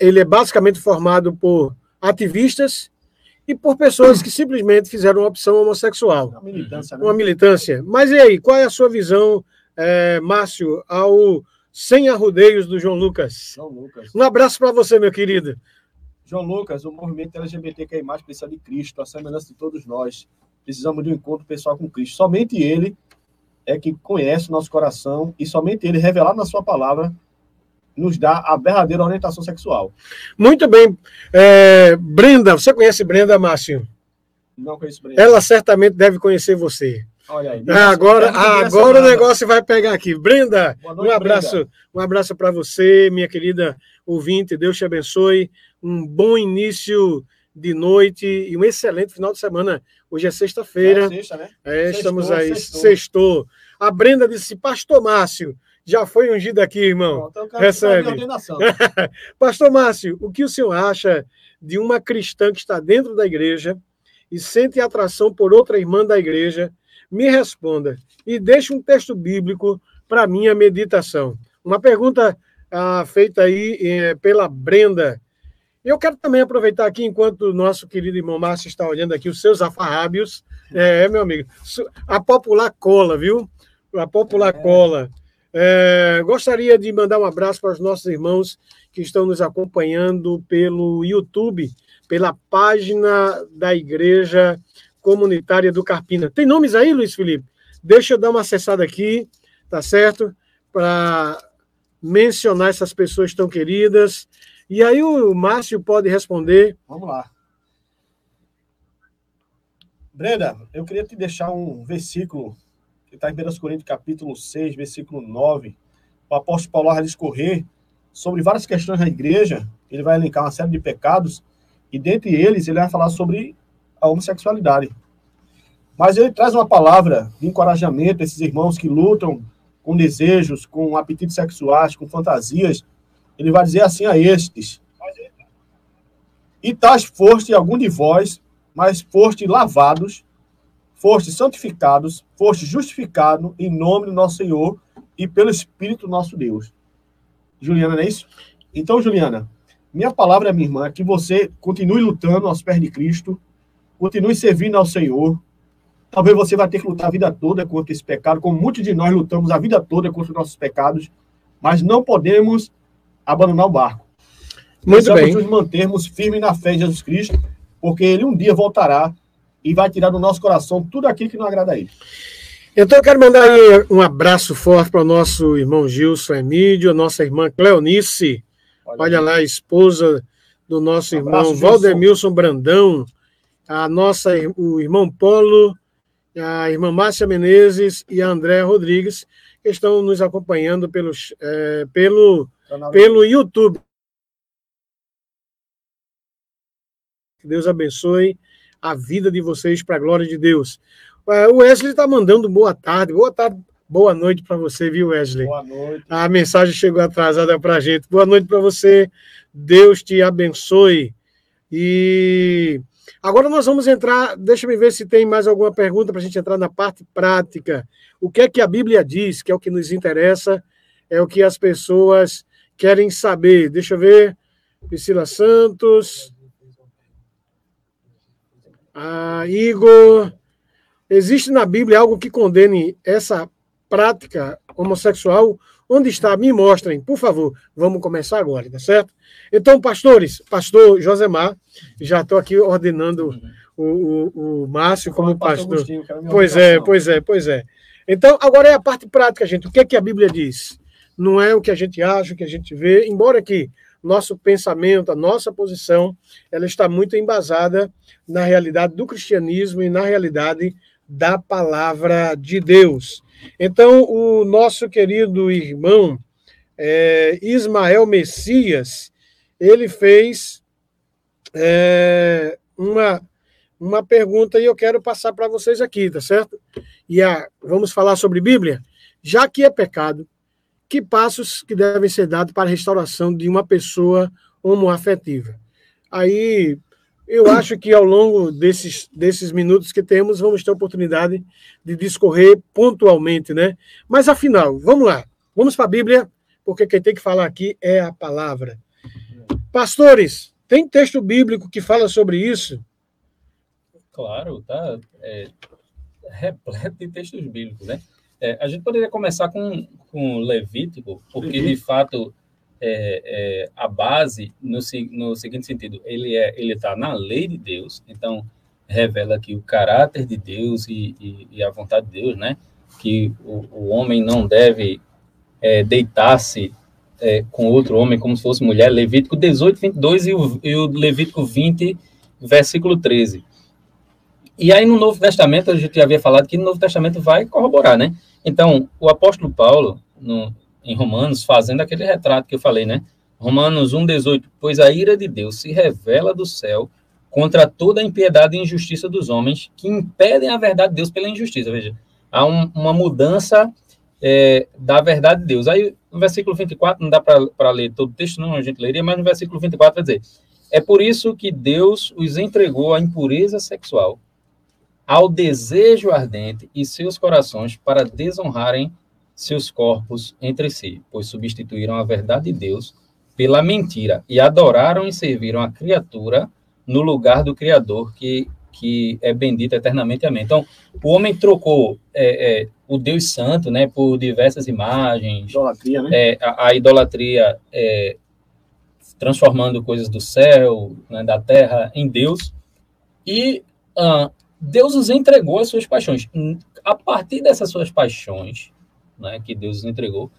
ele é basicamente formado por ativistas e por pessoas que simplesmente fizeram uma opção homossexual. Uma militância, né? Uma militância. Mas e aí, qual é a sua visão, é, Márcio, ao Sem Arrudeios do João Lucas? João Lucas. Um abraço para você, meu querido. João Lucas, o movimento LGBTQI+, precisa de Cristo, a semelhança de todos nós. Precisamos de um encontro pessoal com Cristo. Somente Ele é que conhece o nosso coração e somente Ele, revelado na sua palavra, nos dá a verdadeira orientação sexual. Muito bem. É, Brenda, você conhece Brenda, Márcio? Não conheço Brenda. Ela certamente deve conhecer você. Olha aí. Agora, agora o negócio vai pegar aqui. Brenda, noite, um abraço, Brenda. um abraço para você, minha querida ouvinte. Deus te abençoe. Um bom início de noite e um excelente final de semana. Hoje é sexta-feira. É, sexta, né? é estamos aí. Sextou. sextou. A Brenda disse, Pastor Márcio, já foi ungido aqui, irmão. Então, Recebe. Pastor Márcio, o que o senhor acha de uma cristã que está dentro da igreja e sente atração por outra irmã da igreja? Me responda e deixe um texto bíblico para minha meditação. Uma pergunta ah, feita aí eh, pela Brenda. Eu quero também aproveitar aqui, enquanto o nosso querido irmão Márcio está olhando aqui os seus afarrábios. É, meu amigo, a popular cola, viu? A popular é. cola. É, gostaria de mandar um abraço para os nossos irmãos que estão nos acompanhando pelo YouTube, pela página da Igreja Comunitária do Carpina. Tem nomes aí, Luiz Felipe? Deixa eu dar uma acessada aqui, tá certo? Para mencionar essas pessoas tão queridas. E aí o Márcio pode responder. Vamos lá. Brenda, eu queria te deixar um versículo que está em 1 Coríntios capítulo 6, versículo 9, o apóstolo Paulo vai discorrer sobre várias questões da igreja, ele vai elencar uma série de pecados, e dentre eles ele vai falar sobre a homossexualidade. Mas ele traz uma palavra de encorajamento a esses irmãos que lutam com desejos, com apetites sexuais, com fantasias. Ele vai dizer assim a estes: E tais foste algum de vós, mas foste lavados, foste santificados, foste justificado em nome do nosso Senhor e pelo Espírito nosso Deus. Juliana, não é isso? Então, Juliana, minha palavra, minha irmã, é que você continue lutando aos pés de Cristo, continue servindo ao Senhor. Talvez você vai ter que lutar a vida toda contra esse pecado, como muitos de nós lutamos a vida toda contra os nossos pecados, mas não podemos abandonar o barco. Muito Precisamos bem. nos mantermos firmes na fé em Jesus Cristo, porque ele um dia voltará e vai tirar do nosso coração tudo aquilo que não agrada a ele. Então, eu quero mandar um abraço forte para o nosso irmão Gilson Emílio, a nossa irmã Cleonice, olha, olha lá, a esposa do nosso um irmão Valdemilson Brandão, a nossa, o irmão Polo, a irmã Márcia Menezes e a Andréa Rodrigues, que estão nos acompanhando pelo, é, pelo, pelo YouTube. Que Deus abençoe a vida de vocês para a glória de Deus. É, o Wesley está mandando boa tarde, boa tarde, boa noite para você, viu, Wesley? Boa noite. A mensagem chegou atrasada para a gente. Boa noite para você, Deus te abençoe. E agora nós vamos entrar, deixa eu ver se tem mais alguma pergunta para a gente entrar na parte prática. O que é que a Bíblia diz, que é o que nos interessa, é o que as pessoas querem saber. Deixa eu ver. Priscila Santos. Ah, Igor, existe na Bíblia algo que condene essa prática homossexual? Onde está? Me mostrem, por favor. Vamos começar agora, tá certo? Então, pastores, pastor Josemar, já estou aqui ordenando o, o, o Márcio como pastor. Pois é, pois é, pois é. Então, agora é a parte prática, gente. O que é que a Bíblia diz? Não é o que a gente acha, o que a gente vê, embora que nosso pensamento, a nossa posição, ela está muito embasada na realidade do cristianismo e na realidade da palavra de Deus. Então, o nosso querido irmão é, Ismael Messias, ele fez é, uma, uma pergunta e eu quero passar para vocês aqui, tá certo? E a, vamos falar sobre Bíblia? Já que é pecado, que passos que devem ser dados para a restauração de uma pessoa homoafetiva? Aí eu acho que ao longo desses, desses minutos que temos, vamos ter a oportunidade de discorrer pontualmente, né? Mas afinal, vamos lá, vamos para a Bíblia, porque quem tem que falar aqui é a palavra. Pastores, tem texto bíblico que fala sobre isso? Claro, tá é, repleto de textos bíblicos, né? É, a gente poderia começar com, com Levítico, porque de fato é, é, a base, no, no seguinte sentido, ele é está na lei de Deus, então revela aqui o caráter de Deus e, e, e a vontade de Deus, né? Que o, o homem não deve é, deitar-se é, com outro homem como se fosse mulher, Levítico 18, 22 e o, e o Levítico 20, versículo 13. E aí no Novo Testamento, a gente havia falado que no Novo Testamento vai corroborar, né? Então, o apóstolo Paulo, no, em Romanos, fazendo aquele retrato que eu falei, né? Romanos 1,18: Pois a ira de Deus se revela do céu contra toda a impiedade e injustiça dos homens que impedem a verdade de Deus pela injustiça. Veja, há um, uma mudança é, da verdade de Deus. Aí, no versículo 24, não dá para ler todo o texto, não, a gente leria, mas no versículo 24 vai dizer: É por isso que Deus os entregou à impureza sexual ao desejo ardente e seus corações para desonrarem seus corpos entre si, pois substituíram a verdade de Deus pela mentira e adoraram e serviram a criatura no lugar do Criador que, que é bendito eternamente. Amém. Então, o homem trocou é, é, o Deus Santo né, por diversas imagens, idolatria, né? É, a, a, idolatria é, transformando coisas do céu, né, da terra, em Deus, e uh, Deus os entregou as suas paixões. A partir dessas suas paixões, né, que Deus os entregou,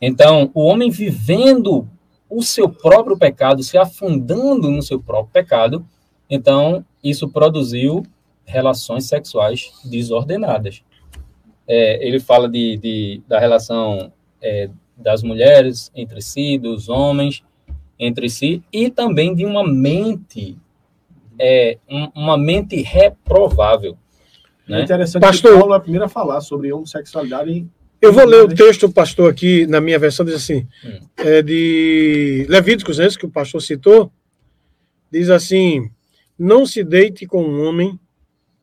então o homem vivendo o seu próprio pecado, se afundando no seu próprio pecado, então isso produziu relações sexuais desordenadas. É, ele fala de, de da relação é, das mulheres entre si, dos homens entre si, e também de uma mente é, um, uma mente reprovável. Né? É interessante pastor, que Paulo é a primeira a falar sobre homossexualidade. Eu vou ler o texto, pastor, aqui na minha versão, diz assim, hum. é de Levíticos, esse que o pastor citou, diz assim, não se deite com um homem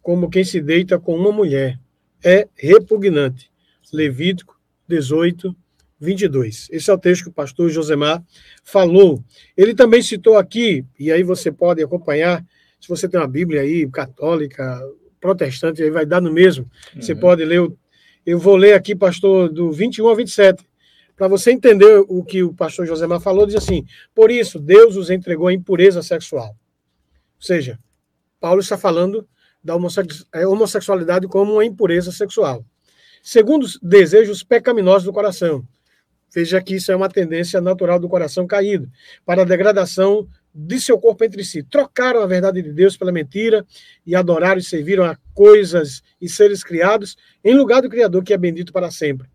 como quem se deita com uma mulher. É repugnante. Levítico 18, 22. Esse é o texto que o pastor Josemar falou. Ele também citou aqui, e aí você pode acompanhar, se você tem uma Bíblia aí, católica, protestante, aí vai dar no mesmo. Uhum. Você pode ler. O, eu vou ler aqui, pastor, do 21 ao 27. Para você entender o que o pastor Josemar falou, diz assim: Por isso, Deus os entregou à impureza sexual. Ou seja, Paulo está falando da é, homossexualidade como uma impureza sexual. Segundo os desejos pecaminosos do coração. Veja que isso é uma tendência natural do coração caído, para a degradação de seu corpo entre si. Trocaram a verdade de Deus pela mentira e adoraram e serviram a coisas e seres criados em lugar do Criador que é bendito para sempre.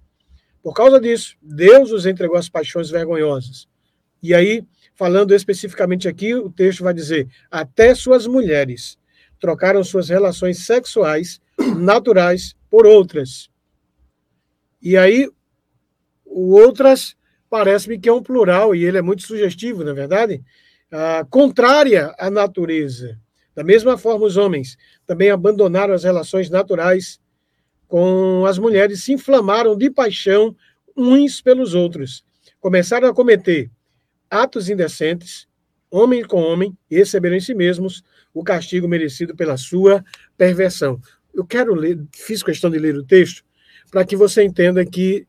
Por causa disso, Deus os entregou às paixões vergonhosas. E aí, falando especificamente aqui, o texto vai dizer: até suas mulheres trocaram suas relações sexuais naturais por outras. E aí, o outras parece-me que é um plural e ele é muito sugestivo, na é verdade ah, contrária à natureza. Da mesma forma, os homens também abandonaram as relações naturais com as mulheres, se inflamaram de paixão uns pelos outros, começaram a cometer atos indecentes, homem com homem, e receberam em si mesmos o castigo merecido pela sua perversão. Eu quero ler, fiz questão de ler o texto para que você entenda que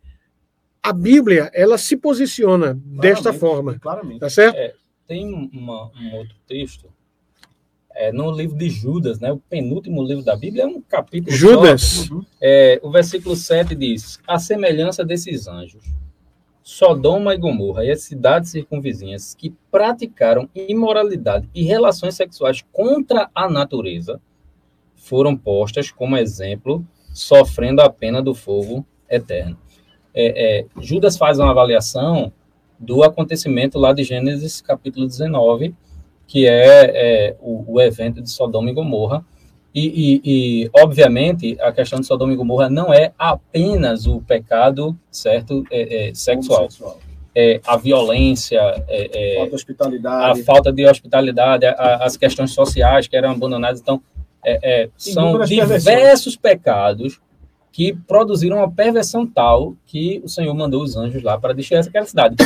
a Bíblia ela se posiciona claramente, desta forma, claramente. tá certo? É tem uma, um outro texto é, no livro de Judas, né, o penúltimo livro da Bíblia, é um capítulo. Judas. Só, é, o versículo 7 diz: A semelhança desses anjos, Sodoma e Gomorra e as cidades circunvizinhas que praticaram imoralidade e relações sexuais contra a natureza foram postas como exemplo, sofrendo a pena do fogo eterno. É, é, Judas faz uma avaliação do acontecimento lá de Gênesis capítulo 19, que é, é o, o, evento de Sodoma e Gomorra. E, e, e, obviamente, a questão de Sodoma e Gomorra não é apenas o pecado, certo, é, é, sexual. É, a violência, é, é, falta de hospitalidade. a falta de hospitalidade, a, as questões sociais que eram abandonadas. Então, são diversos pecados que produziram uma perversão tal que o Senhor mandou os anjos lá para destruir aquela cidade.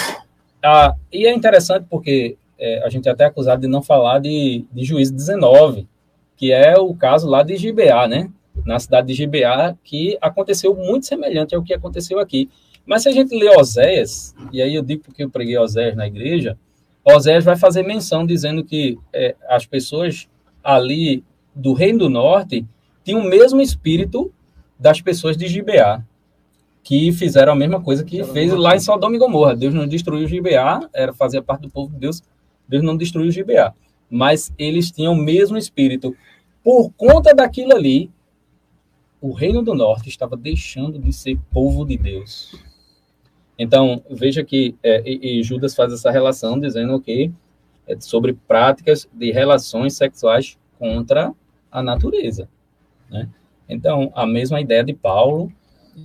Ah, e é interessante porque é, a gente é até acusado de não falar de, de Juízo 19, que é o caso lá de Gibeá, né? Na cidade de Gibeá, que aconteceu muito semelhante ao que aconteceu aqui. Mas se a gente lê Oséias, e aí eu digo porque eu preguei Oséias na igreja, Oséias vai fazer menção dizendo que é, as pessoas ali do Reino do Norte tinham o mesmo espírito das pessoas de Gibeá, que fizeram a mesma coisa que fez lá em Sodoma e Gomorra. Deus não destruiu Gibeá, era fazia parte do povo de Deus, Deus não destruiu Gibeá, mas eles tinham o mesmo espírito. Por conta daquilo ali, o reino do norte estava deixando de ser povo de Deus. Então, veja que é, e, e Judas faz essa relação dizendo que é sobre práticas de relações sexuais contra a natureza. Né? Então, a mesma ideia de Paulo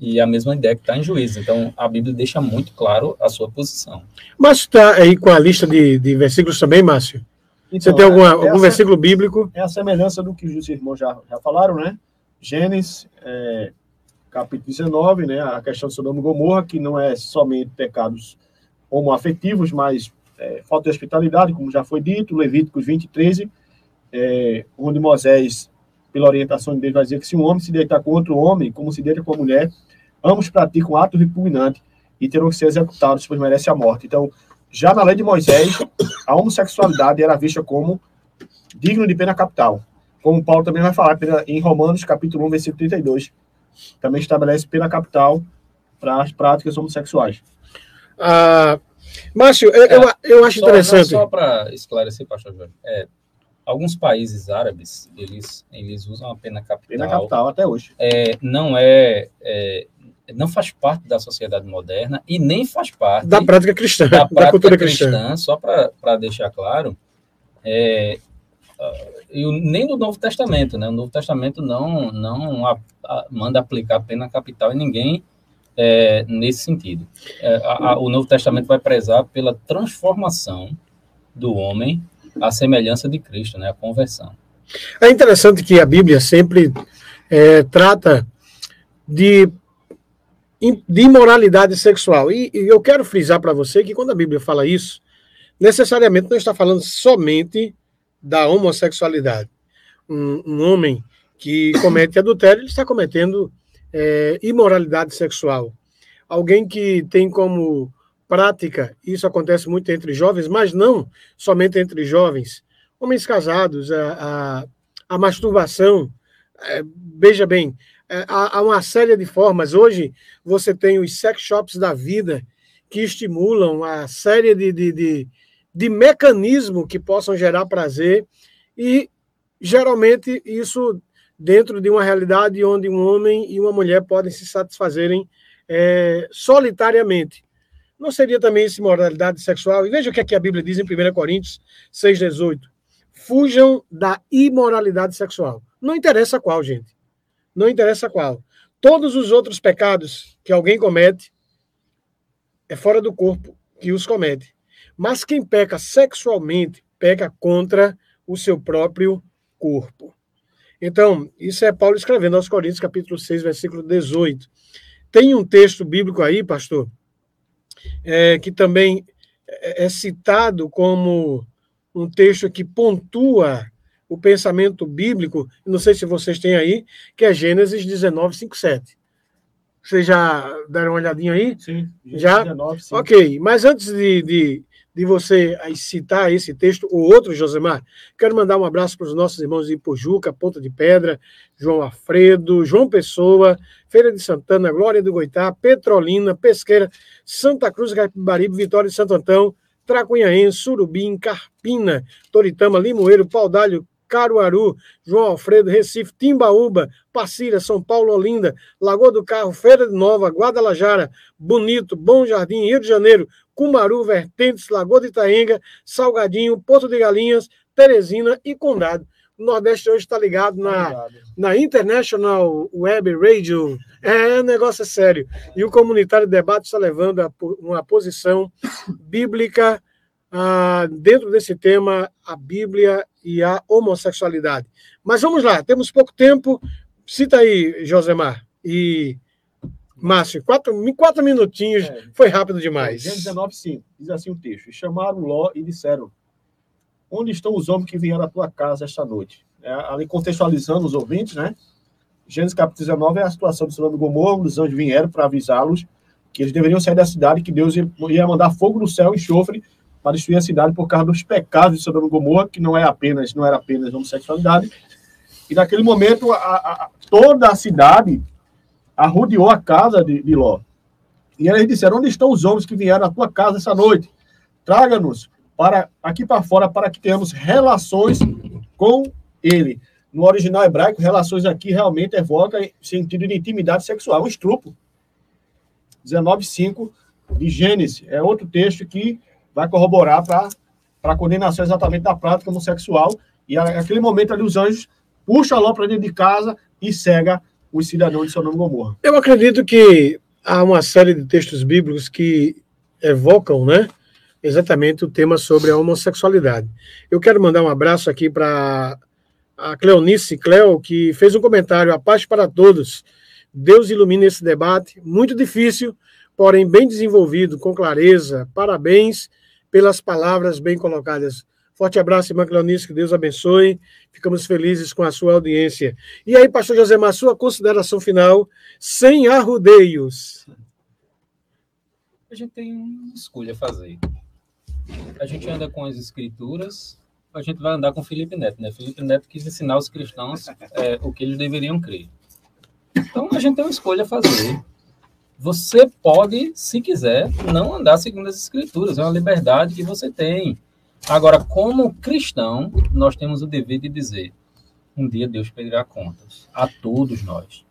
e a mesma ideia que está em juízo. Então, a Bíblia deixa muito claro a sua posição. Mas está aí com a lista de, de versículos também, Márcio? Então, Você tem alguma, é, algum versículo bíblico? É a semelhança do que os irmãos já, já falaram, né? Gênesis, é, capítulo 19, né? A questão do Sodoma e Gomorra, que não é somente pecados homoafetivos, mas é, falta de hospitalidade, como já foi dito, Levíticos 20 e 13, é, onde Moisés pela orientação de Deus, vai dizer que se um homem se deitar com outro homem, como se deita com a mulher, ambos praticam ato repugnante e terão que ser executados, pois merece a morte. Então, já na lei de Moisés, a homossexualidade era vista como digno de pena capital. Como Paulo também vai falar em Romanos, capítulo 1, versículo 32. Também estabelece pena capital para as práticas homossexuais. Ah, Márcio, eu, é, eu, eu, acho só, interessante. Não, só para esclarecer, pastor Jorge, é, alguns países árabes eles eles usam a pena capital. Pena capital até hoje. É, não é, é, não faz parte da sociedade moderna e nem faz parte da prática cristã, da, prática da cultura cristã. cristã só para deixar claro, é, e nem do Novo Testamento, né? O Novo Testamento não não a, a, manda aplicar pena capital em ninguém é, nesse sentido. É, a, o Novo Testamento vai prezar pela transformação do homem a semelhança de Cristo, né? A conversão. É interessante que a Bíblia sempre é, trata de, de imoralidade sexual. E, e eu quero frisar para você que quando a Bíblia fala isso, necessariamente não está falando somente da homossexualidade. Um, um homem que comete adultério, ele está cometendo é, imoralidade sexual. Alguém que tem como prática, isso acontece muito entre jovens, mas não somente entre jovens, homens casados, a, a, a masturbação, é, veja bem, é, há, há, uma série de formas. Hoje você tem os sex shops da vida que estimulam a série de, de, de, de mecanismos que possam gerar prazer e geralmente isso dentro de uma realidade onde um homem e uma mulher podem se satisfazerem é, solitariamente. Não seria também isso imoralidade sexual? E veja o que, é que a Bíblia diz em 1 Coríntios 6,18. Fujam da imoralidade sexual. Não interessa qual, gente. Não interessa qual. Todos os outros pecados que alguém comete é fora do corpo que os comete. Mas quem peca sexualmente, peca contra o seu próprio corpo. Então, isso é Paulo escrevendo aos Coríntios, capítulo 6, versículo 18. Tem um texto bíblico aí, pastor, é, que também é, é citado como um texto que pontua o pensamento bíblico, não sei se vocês têm aí, que é Gênesis 19, 5, 7. Vocês já deram uma olhadinha aí? Sim. Já? 19, sim. Ok, mas antes de, de, de você citar esse texto ou outro, Josemar, quero mandar um abraço para os nossos irmãos de Ipujuca, Ponta de Pedra, João Alfredo, João Pessoa, Feira de Santana, Glória do Goitá, Petrolina, Pesqueira, Santa Cruz, Capibaribe, Vitória de Santo Antão, Tracunhaense, Surubim, Carpina, Toritama, Limoeiro, Paudalho, Caruaru, João Alfredo, Recife, Timbaúba, Passira, São Paulo, Olinda, Lagoa do Carro, Feira de Nova, Guadalajara, Bonito, Bom Jardim, Rio de Janeiro, Cumaru, Vertentes, Lagoa de Itaenga, Salgadinho, Porto de Galinhas, Teresina e Condado. O Nordeste hoje está ligado na, na International Web Radio. É, o negócio é sério. E o Comunitário Debate está levando a, uma posição bíblica ah, dentro desse tema, a Bíblia e a homossexualidade. Mas vamos lá, temos pouco tempo. Cita aí, Josemar. E Márcio, quatro, quatro minutinhos, é, foi rápido demais. Gênesis 19, 5, diz assim o texto: e chamaram Ló e disseram: Onde estão os homens que vieram à tua casa esta noite? É, ali contextualizando os ouvintes, né? Gênesis capítulo 19 é a situação do Sodoma e Gomorra, os anjos vieram para avisá-los que eles deveriam sair da cidade, que Deus ia mandar fogo no céu e enxofre para destruir a cidade por causa dos pecados de Sodoma e Gomorra, que não é apenas não era apenas homossexualidade. E naquele momento a, a, toda a cidade arrodeou a casa de, de Ló. E eles disseram: Onde estão os homens que vieram à tua casa essa noite? Traga-nos para aqui para fora para que tenhamos relações com ele. No original hebraico, relações aqui realmente evoca sentido de intimidade sexual, um estrupo. 19:5 de Gênesis é outro texto que vai corroborar para a condenação exatamente da prática homossexual. E naquele momento ali os anjos puxam Ló para dentro de casa e cega os cidadãos de Sodoma e Gomorra. Eu acredito que há uma série de textos bíblicos que evocam, né, exatamente o tema sobre a homossexualidade. Eu quero mandar um abraço aqui para a Cleonice Cleo, que fez um comentário, a paz para todos. Deus ilumine esse debate, muito difícil, porém bem desenvolvido, com clareza. Parabéns pelas palavras bem colocadas. Forte abraço, irmã Cleonice, que Deus abençoe. Ficamos felizes com a sua audiência. E aí, pastor Josemar, sua consideração final, sem arrudeios. A gente tem uma escolha a fazer. A gente anda com as escrituras, a gente vai andar com Felipe Neto, né? Felipe Neto quis ensinar os cristãos é, o que eles deveriam crer. Então, a gente tem uma escolha a fazer. Você pode, se quiser, não andar segundo as escrituras. É uma liberdade que você tem. Agora, como cristão, nós temos o dever de dizer: um dia Deus pedirá contas a todos nós.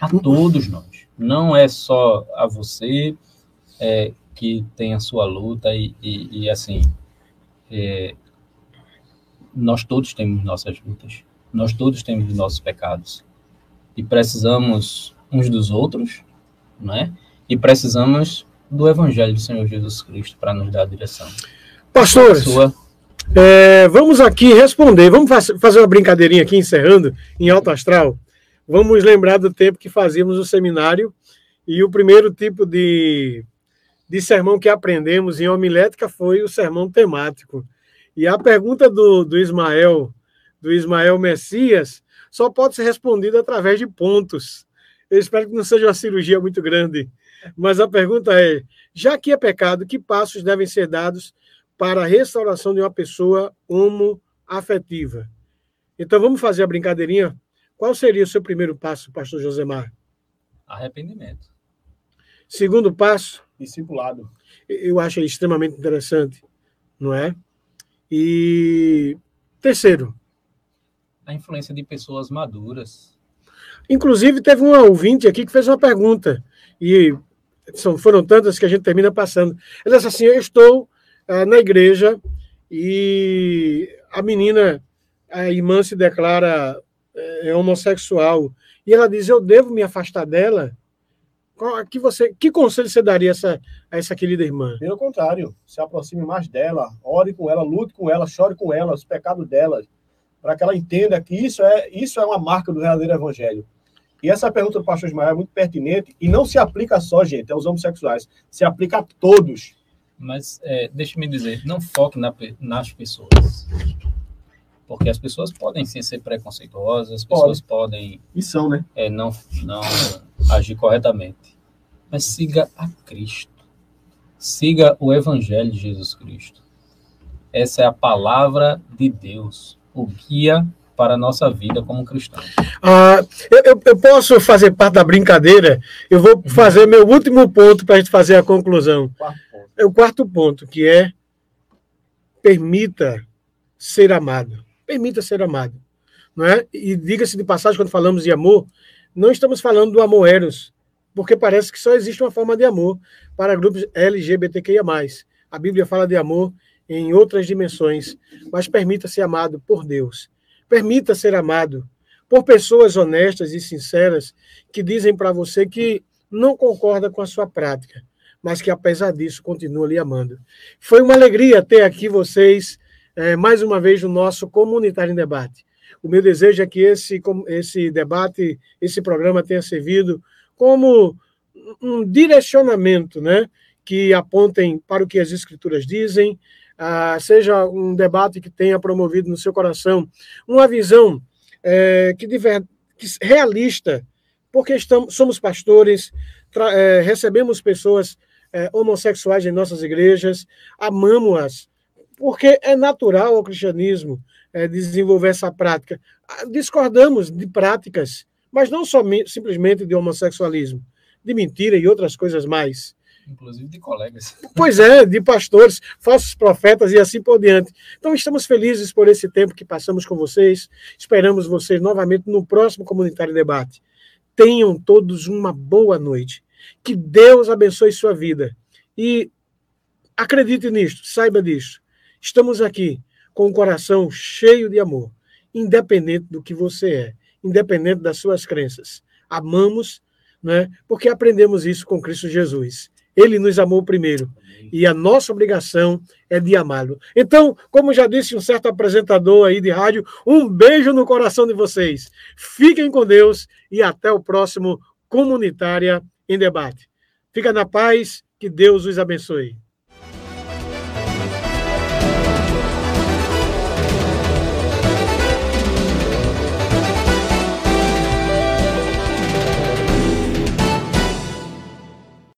A todos nós. Não é só a você é, que tem a sua luta e, e, e assim. É, nós todos temos nossas lutas. Nós todos temos nossos pecados. E precisamos uns dos outros, não é? E precisamos do Evangelho do Senhor Jesus Cristo para nos dar a direção. Pastores, é, vamos aqui responder. Vamos fazer uma brincadeirinha aqui, encerrando, em alto astral. Vamos lembrar do tempo que fazíamos o seminário e o primeiro tipo de, de sermão que aprendemos em homilética foi o sermão temático. E a pergunta do, do Ismael, do Ismael Messias, só pode ser respondida através de pontos. Eu espero que não seja uma cirurgia muito grande. Mas a pergunta é: já que é pecado, que passos devem ser dados para a restauração de uma pessoa homoafetiva. Então vamos fazer a brincadeirinha. Qual seria o seu primeiro passo, pastor Josemar? Arrependimento. Segundo passo? Discipulado. Eu acho extremamente interessante, não é? E terceiro? A influência de pessoas maduras. Inclusive, teve um ouvinte aqui que fez uma pergunta, e são, foram tantas que a gente termina passando. Ela disse assim: Eu estou ah, na igreja e a menina, a irmã se declara é, homossexual e ela diz: Eu devo me afastar dela? Que, você, que conselho você daria essa, a essa querida irmã? Pelo contrário, se aproxime mais dela, ore com ela, lute com ela, chore com ela, os pecados dela, para que ela entenda que isso é, isso é uma marca do verdadeiro evangelho. E essa pergunta do pastor Ismael é muito pertinente e não se aplica só, gente, aos homossexuais, se aplica a todos. Mas é, deixe-me dizer, não foque na, nas pessoas. Porque as pessoas podem sim ser preconceituosas, as pessoas Pode. podem e são, né? É, não, não agir corretamente. Mas siga a Cristo. Siga o Evangelho de Jesus Cristo. Essa é a palavra de Deus, o guia para a nossa vida como cristão. Ah, eu, eu, posso fazer parte da brincadeira? Eu vou uhum. fazer meu último ponto para a gente fazer a conclusão. É o quarto ponto, que é permita ser amado. Permita ser amado. Não é? E diga-se de passagem, quando falamos de amor, não estamos falando do amor eros, porque parece que só existe uma forma de amor para grupos LGBTQIA+. A Bíblia fala de amor em outras dimensões, mas permita ser amado por Deus. Permita ser amado por pessoas honestas e sinceras que dizem para você que não concorda com a sua prática, mas que apesar disso continua lhe amando. Foi uma alegria ter aqui vocês é, mais uma vez no nosso Comunitário em Debate. O meu desejo é que esse, esse debate, esse programa tenha servido como um direcionamento, né? Que apontem para o que as escrituras dizem, ah, seja um debate que tenha promovido no seu coração uma visão é, que, diver, que realista, porque estamos, somos pastores, é, recebemos pessoas é, homossexuais em nossas igrejas, amamos-as, porque é natural ao cristianismo é, desenvolver essa prática. Ah, discordamos de práticas, mas não somente, simplesmente de homossexualismo, de mentira e outras coisas mais inclusive de colegas. Pois é, de pastores, falsos profetas e assim por diante. Então, estamos felizes por esse tempo que passamos com vocês. Esperamos vocês novamente no próximo Comunitário Debate. Tenham todos uma boa noite. Que Deus abençoe sua vida. E acredite nisto, saiba disso. Estamos aqui com o coração cheio de amor, independente do que você é, independente das suas crenças. Amamos, né? porque aprendemos isso com Cristo Jesus. Ele nos amou primeiro. E a nossa obrigação é de amá-lo. Então, como já disse um certo apresentador aí de rádio, um beijo no coração de vocês. Fiquem com Deus e até o próximo Comunitária em Debate. Fica na paz, que Deus os abençoe.